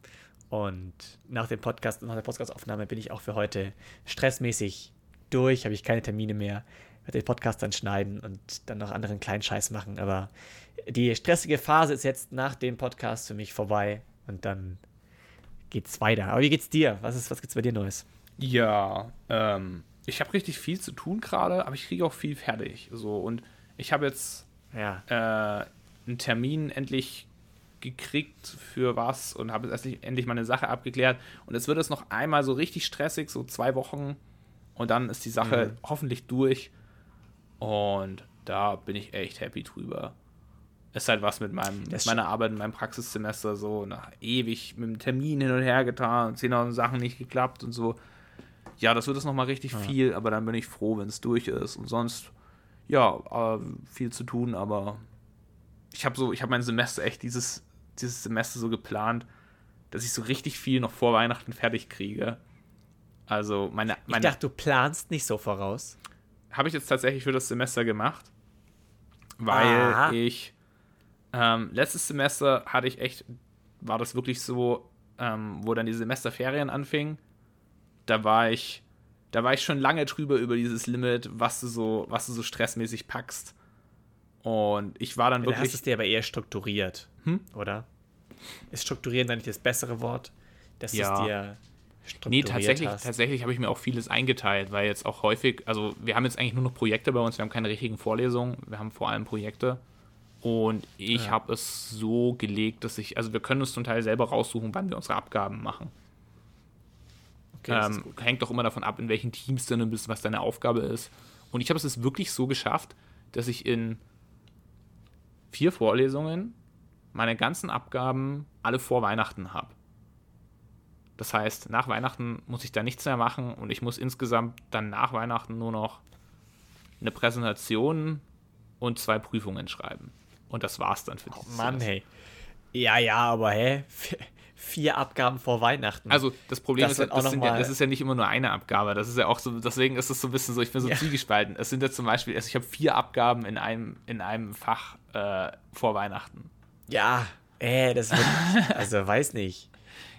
Und nach dem Podcast, nach der Podcastaufnahme bin ich auch für heute stressmäßig durch, habe ich keine Termine mehr werde den Podcast dann schneiden und dann noch anderen kleinen Scheiß machen. Aber die stressige Phase ist jetzt nach dem Podcast für mich vorbei und dann geht's weiter. Aber wie geht's dir? Was, ist, was gibt's bei dir Neues? Ja, ähm, ich habe richtig viel zu tun gerade, aber ich kriege auch viel fertig. So, und ich habe jetzt ja. äh, einen Termin endlich gekriegt für was und habe jetzt endlich meine Sache abgeklärt. Und jetzt wird es noch einmal so richtig stressig, so zwei Wochen. Und dann ist die Sache mhm. hoffentlich durch. Und da bin ich echt happy drüber. Ist halt was mit meinem, meiner Arbeit in meinem Praxissemester so nach ewig mit dem Termin hin und her getan und 10.000 Sachen nicht geklappt und so. Ja, das wird es nochmal richtig ja. viel, aber dann bin ich froh, wenn es durch ist. Und sonst, ja, äh, viel zu tun, aber ich habe so, ich habe mein Semester echt dieses, dieses Semester so geplant, dass ich so richtig viel noch vor Weihnachten fertig kriege. Also meine, meine Ich dachte, du planst nicht so voraus habe ich jetzt tatsächlich für das Semester gemacht, weil Aha. ich ähm, letztes Semester hatte ich echt, war das wirklich so, ähm, wo dann die Semesterferien anfingen, da war ich, da war ich schon lange drüber über dieses Limit, was du so, was du so stressmäßig packst. Und ich war dann ja, wirklich. Du hast es dir aber eher strukturiert, hm? oder? Ist strukturieren dann nicht das bessere Wort? Dass ja. es dir Nee, tatsächlich, hast. tatsächlich habe ich mir auch vieles eingeteilt, weil jetzt auch häufig, also wir haben jetzt eigentlich nur noch Projekte bei uns, wir haben keine richtigen Vorlesungen, wir haben vor allem Projekte. Und ich ja. habe es so gelegt, dass ich, also wir können uns zum Teil selber raussuchen, wann wir unsere Abgaben machen. Okay, ähm, hängt doch immer davon ab, in welchen Teams du bist, was deine Aufgabe ist. Und ich habe es jetzt wirklich so geschafft, dass ich in vier Vorlesungen meine ganzen Abgaben alle vor Weihnachten habe. Das heißt, nach Weihnachten muss ich da nichts mehr machen und ich muss insgesamt dann nach Weihnachten nur noch eine Präsentation und zwei Prüfungen schreiben. Und das war's dann für Oh dieses Mann, Jahr. hey. Ja, ja, aber hä? Vier Abgaben vor Weihnachten. Also das Problem Das ist, ja, das, ja, das ist ja nicht immer nur eine Abgabe. Das ist ja auch so, deswegen ist es so ein bisschen so, ich bin so Ja. zwiegespalten. Es sind jetzt zum Beispiel, also ich habe vier Abgaben in einem, in einem Fach äh, vor Weihnachten. ja, äh, das wird. Also, weiß nicht.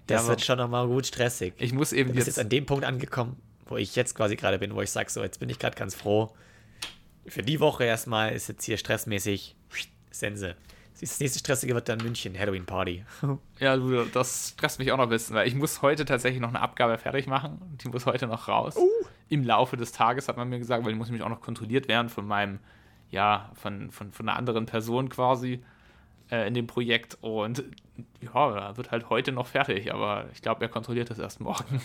Das aber- wird schon nochmal gut stressig. Ich muss eben Du bist jetzt, jetzt an dem Punkt angekommen, wo ich jetzt quasi gerade bin, wo ich sage, so, jetzt bin ich gerade ganz froh. Für die Woche erstmal ist jetzt hier stressmäßig Sense. Das nächste Stressige wird dann München, Halloween Party. ja, du, das stresst mich auch noch ein bisschen, weil ich muss heute tatsächlich noch eine Abgabe fertig machen. Die muss heute noch raus. Uh. Im Laufe des Tages hat man mir gesagt, weil die muss nämlich auch noch kontrolliert werden von meinem, ja, von, von, von einer anderen Person quasi äh, in dem Projekt. Und ja, wird halt heute noch fertig, aber ich glaube, er kontrolliert das erst morgen.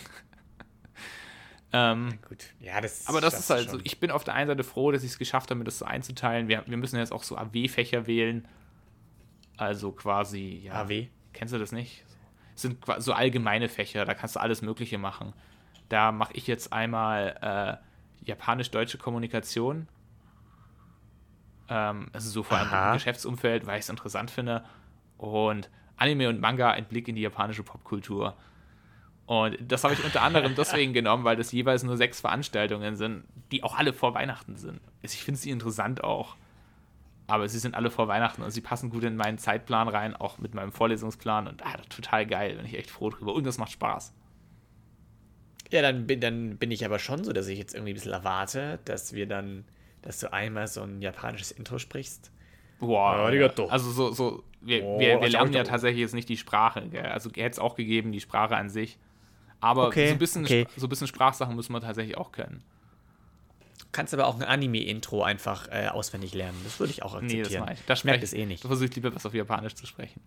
ähm, Gut, ja, das aber das ist halt so, schon. ich bin auf der einen Seite froh, dass ich es geschafft habe, mir das so einzuteilen. Wir, wir müssen jetzt auch so AW-Fächer wählen. Also quasi, ja. AW? Kennst du das nicht? Es sind so allgemeine Fächer, da kannst du alles Mögliche machen. Da mache ich jetzt einmal äh, japanisch-deutsche Kommunikation. Ähm, also so vor allem Aha. im Geschäftsumfeld, weil ich es interessant finde. Und Anime und Manga, ein Blick in die japanische Popkultur. Und das habe ich unter anderem deswegen genommen, weil das jeweils nur sechs Veranstaltungen sind, die auch alle vor Weihnachten sind. Also ich finde sie interessant auch. Aber sie sind alle vor Weihnachten und sie passen gut in meinen Zeitplan rein, auch mit meinem Vorlesungsplan. Und ah, total geil, bin ich echt froh drüber. Und das macht Spaß. Ja, dann bin, dann bin ich aber schon so, dass ich jetzt irgendwie ein bisschen erwarte, dass wir dann, dass du einmal so ein japanisches Intro sprichst. Boah, Arigato. also so, so wir, Oh, wir, wir lernen ja tatsächlich jetzt nicht die Sprache. Gell? Also hätte es auch gegeben, die Sprache an sich. Aber Okay, so, ein bisschen, okay. so ein bisschen Sprachsachen müssen wir tatsächlich auch können. Du kannst aber auch ein Anime-Intro einfach äh, auswendig lernen. Das würde ich auch akzeptieren. Nee, das mache ich. Da ich merke sprech- das eh nicht. Da versuche ich lieber was auf Japanisch zu sprechen.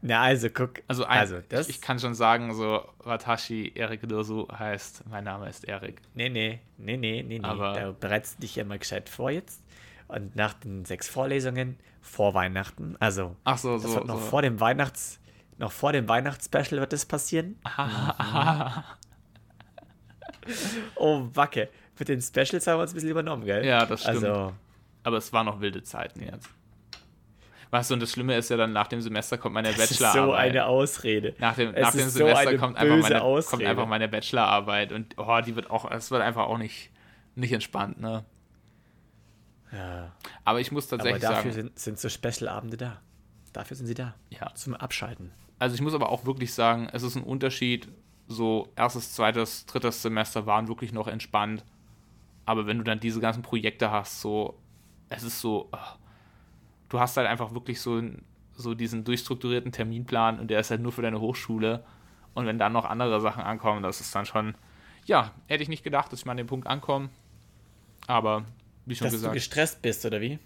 Na, also guck. Also, ein, also das. ich, kann schon sagen, so Watashi Erik Dosu heißt, mein Name ist Erik. nee, nee, nee, nee, nee, nee. Aber- Da bereitest du dich ja mal gescheit vor jetzt. Und nach den sechs Vorlesungen vor Weihnachten, also Ach so, das so. wird noch so. vor dem Weihnachts, noch vor dem Weihnachtsspecial wird das passieren. Oh, Wacke. Mit den Specials haben wir uns ein bisschen übernommen, gell? Ja, das stimmt. Also, Aber es waren noch wilde Zeiten jetzt. Weißt du, und das Schlimme ist ja dann, nach dem Semester kommt meine das ist Bachelorarbeit. so eine Ausrede. Nach dem, nach dem so Semester eine kommt, einfach meine, kommt Ausrede. einfach meine Bachelorarbeit und oh, die wird auch, es wird einfach auch nicht, nicht entspannt, ne? Ja. Aber ich muss Aber tatsächlich dafür sagen, sind, sind so Special-Abende da. Dafür sind sie da. ja. Zum Abschalten. Also ich muss aber auch wirklich sagen, es ist ein Unterschied. So erstes, zweites, drittes Semester waren wirklich noch entspannt. Aber wenn du dann diese ganzen Projekte hast, so, es ist so, ach, du hast halt einfach wirklich so, so diesen durchstrukturierten Terminplan und der ist halt nur für deine Hochschule. Und wenn dann noch andere Sachen ankommen, das ist dann schon, ja, hätte ich nicht gedacht, dass ich mal an den Punkt ankomme. Aber wie schon Dass du gesagt, gestresst bist, oder wie?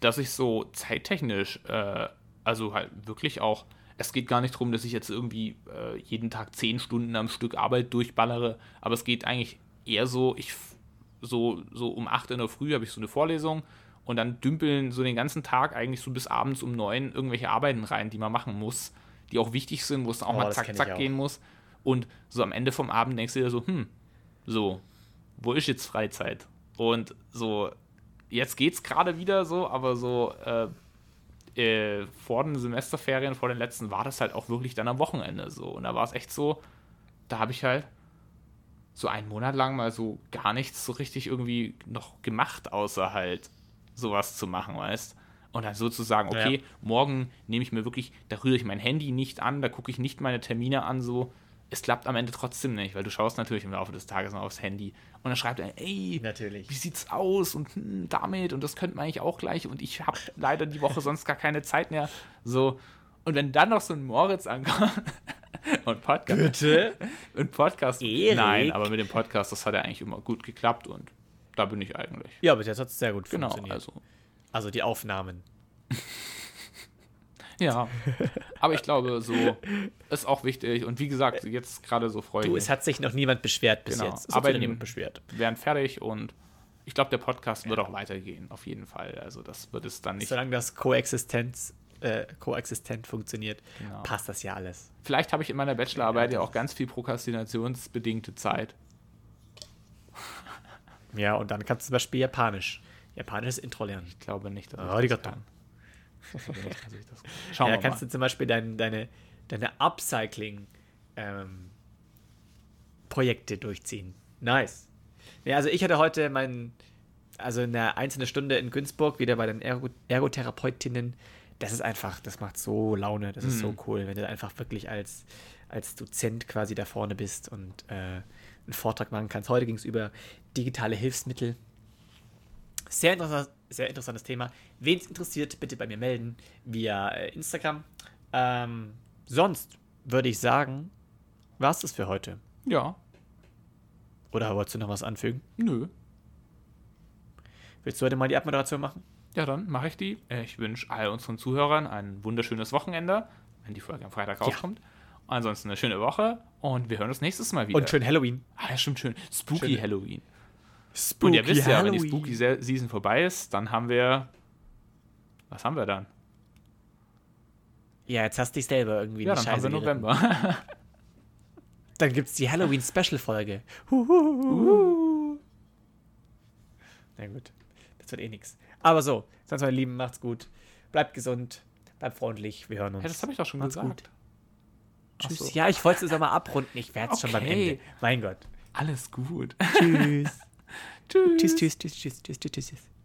dass ich so zeittechnisch, äh, also halt wirklich auch, es geht gar nicht darum, dass ich jetzt irgendwie äh, jeden Tag zehn Stunden am Stück Arbeit durchballere, aber es geht eigentlich eher so, ich so, so um 8 in der Früh habe ich so eine Vorlesung und dann dümpeln so den ganzen Tag eigentlich so bis abends um 9 irgendwelche Arbeiten rein, die man machen muss, die auch wichtig sind, wo es auch Oh, mal zack, zack gehen muss. Und so am Ende vom Abend denkst du dir so, hm, so, wo ist jetzt Freizeit? Und so, jetzt geht's gerade wieder so, aber so äh, äh, vor den Semesterferien, vor den letzten, war das halt auch wirklich dann am Wochenende so. Und da war es echt so, da habe ich halt so einen Monat lang mal so gar nichts so richtig irgendwie noch gemacht, außer halt sowas zu machen, weißt Und dann sozusagen, okay, Ja. morgen nehme ich mir wirklich, da rühre ich mein Handy nicht an, da gucke ich nicht meine Termine an, so. Es klappt am Ende trotzdem nicht, weil du schaust natürlich im Laufe des Tages mal aufs Handy und dann schreibt er, ey, Natürlich. wie sieht's aus und hm, damit und das könnte man eigentlich auch gleich und ich habe leider die Woche sonst gar keine Zeit mehr. So. Und wenn dann noch so ein Moritz ankommt und Podcast. Bitte? Und Podcast. Erik? Nein, aber mit dem Podcast, das hat ja eigentlich immer gut geklappt und da bin ich eigentlich. Ja, aber das hat sehr gut Genau, funktioniert. also. Also die Aufnahmen. Ja. Aber ich glaube, so ist auch wichtig und wie gesagt, jetzt gerade so freue ich Du, mich. es hat sich noch niemand beschwert bis Genau. jetzt. Es hat Aber niemand beschwert. Wir werden fertig und ich glaube, der Podcast wird auch weitergehen, auf jeden Fall. Also das wird es dann nicht. Solange das Koexistenz, äh, koexistent funktioniert, Genau. passt das ja alles. Vielleicht habe ich in meiner Bachelorarbeit ja auch ganz viel prokrastinationsbedingte Zeit. Ja, und dann kannst du zum Beispiel Japanisch. Japanisches Intro lernen. Ich glaube nicht, dass ich Arigato. das kann. Schauen ja, wir kannst mal. du zum Beispiel dein, deine, deine Upcycling ähm, Projekte durchziehen. Nice. Ja, also ich hatte heute mein, also eine einzelne Stunde in Günzburg, wieder bei den Ergo Ergotherapeutinnen. Das ist einfach, das macht so Laune, das ist so Mhm. cool, wenn du einfach wirklich als, als Dozent quasi da vorne bist und äh, einen Vortrag machen kannst. Heute ging es über digitale Hilfsmittel. Sehr, interessant, sehr interessantes Thema. Wen es interessiert, bitte bei mir melden via äh, Instagram. Ähm, sonst würde ich sagen, war es das für heute. Ja, Oder wolltest du noch was anfügen? nö. Willst du heute mal die Abmoderation machen? Ja, dann mache ich die. Äh, Ich wünsche all unseren Zuhörern ein wunderschönes Wochenende, wenn die Folge am Freitag rauskommt. Ansonsten eine schöne Woche und wir hören uns nächstes Mal wieder. Und schön Halloween. ah, ja, stimmt schön. Spooky Schöne- Halloween. Spooky Und ihr wisst ja, wenn die Halloween. Spooky Se- Season vorbei ist, dann haben wir. Was haben wir dann? Ja, jetzt hast du dich selber irgendwie Ja, dann haben wir Scheiße. November. Dann gibt es die Halloween-Special-Folge. Na gut, das wird eh nix. Aber so, sonst meine Lieben, macht's gut. Bleibt gesund, bleibt freundlich, wir hören uns. Ja, das habe ich doch schon Macht's gesagt. gut. Tschüss. so. Ja, ich wollte es mal abrunden. Ich werde es schon beim Okay. Ende. Mein Gott. Alles gut. Tschüss. tschüss, tschüss, tschüss, tschüss, tschüss, tschüss, tschüss.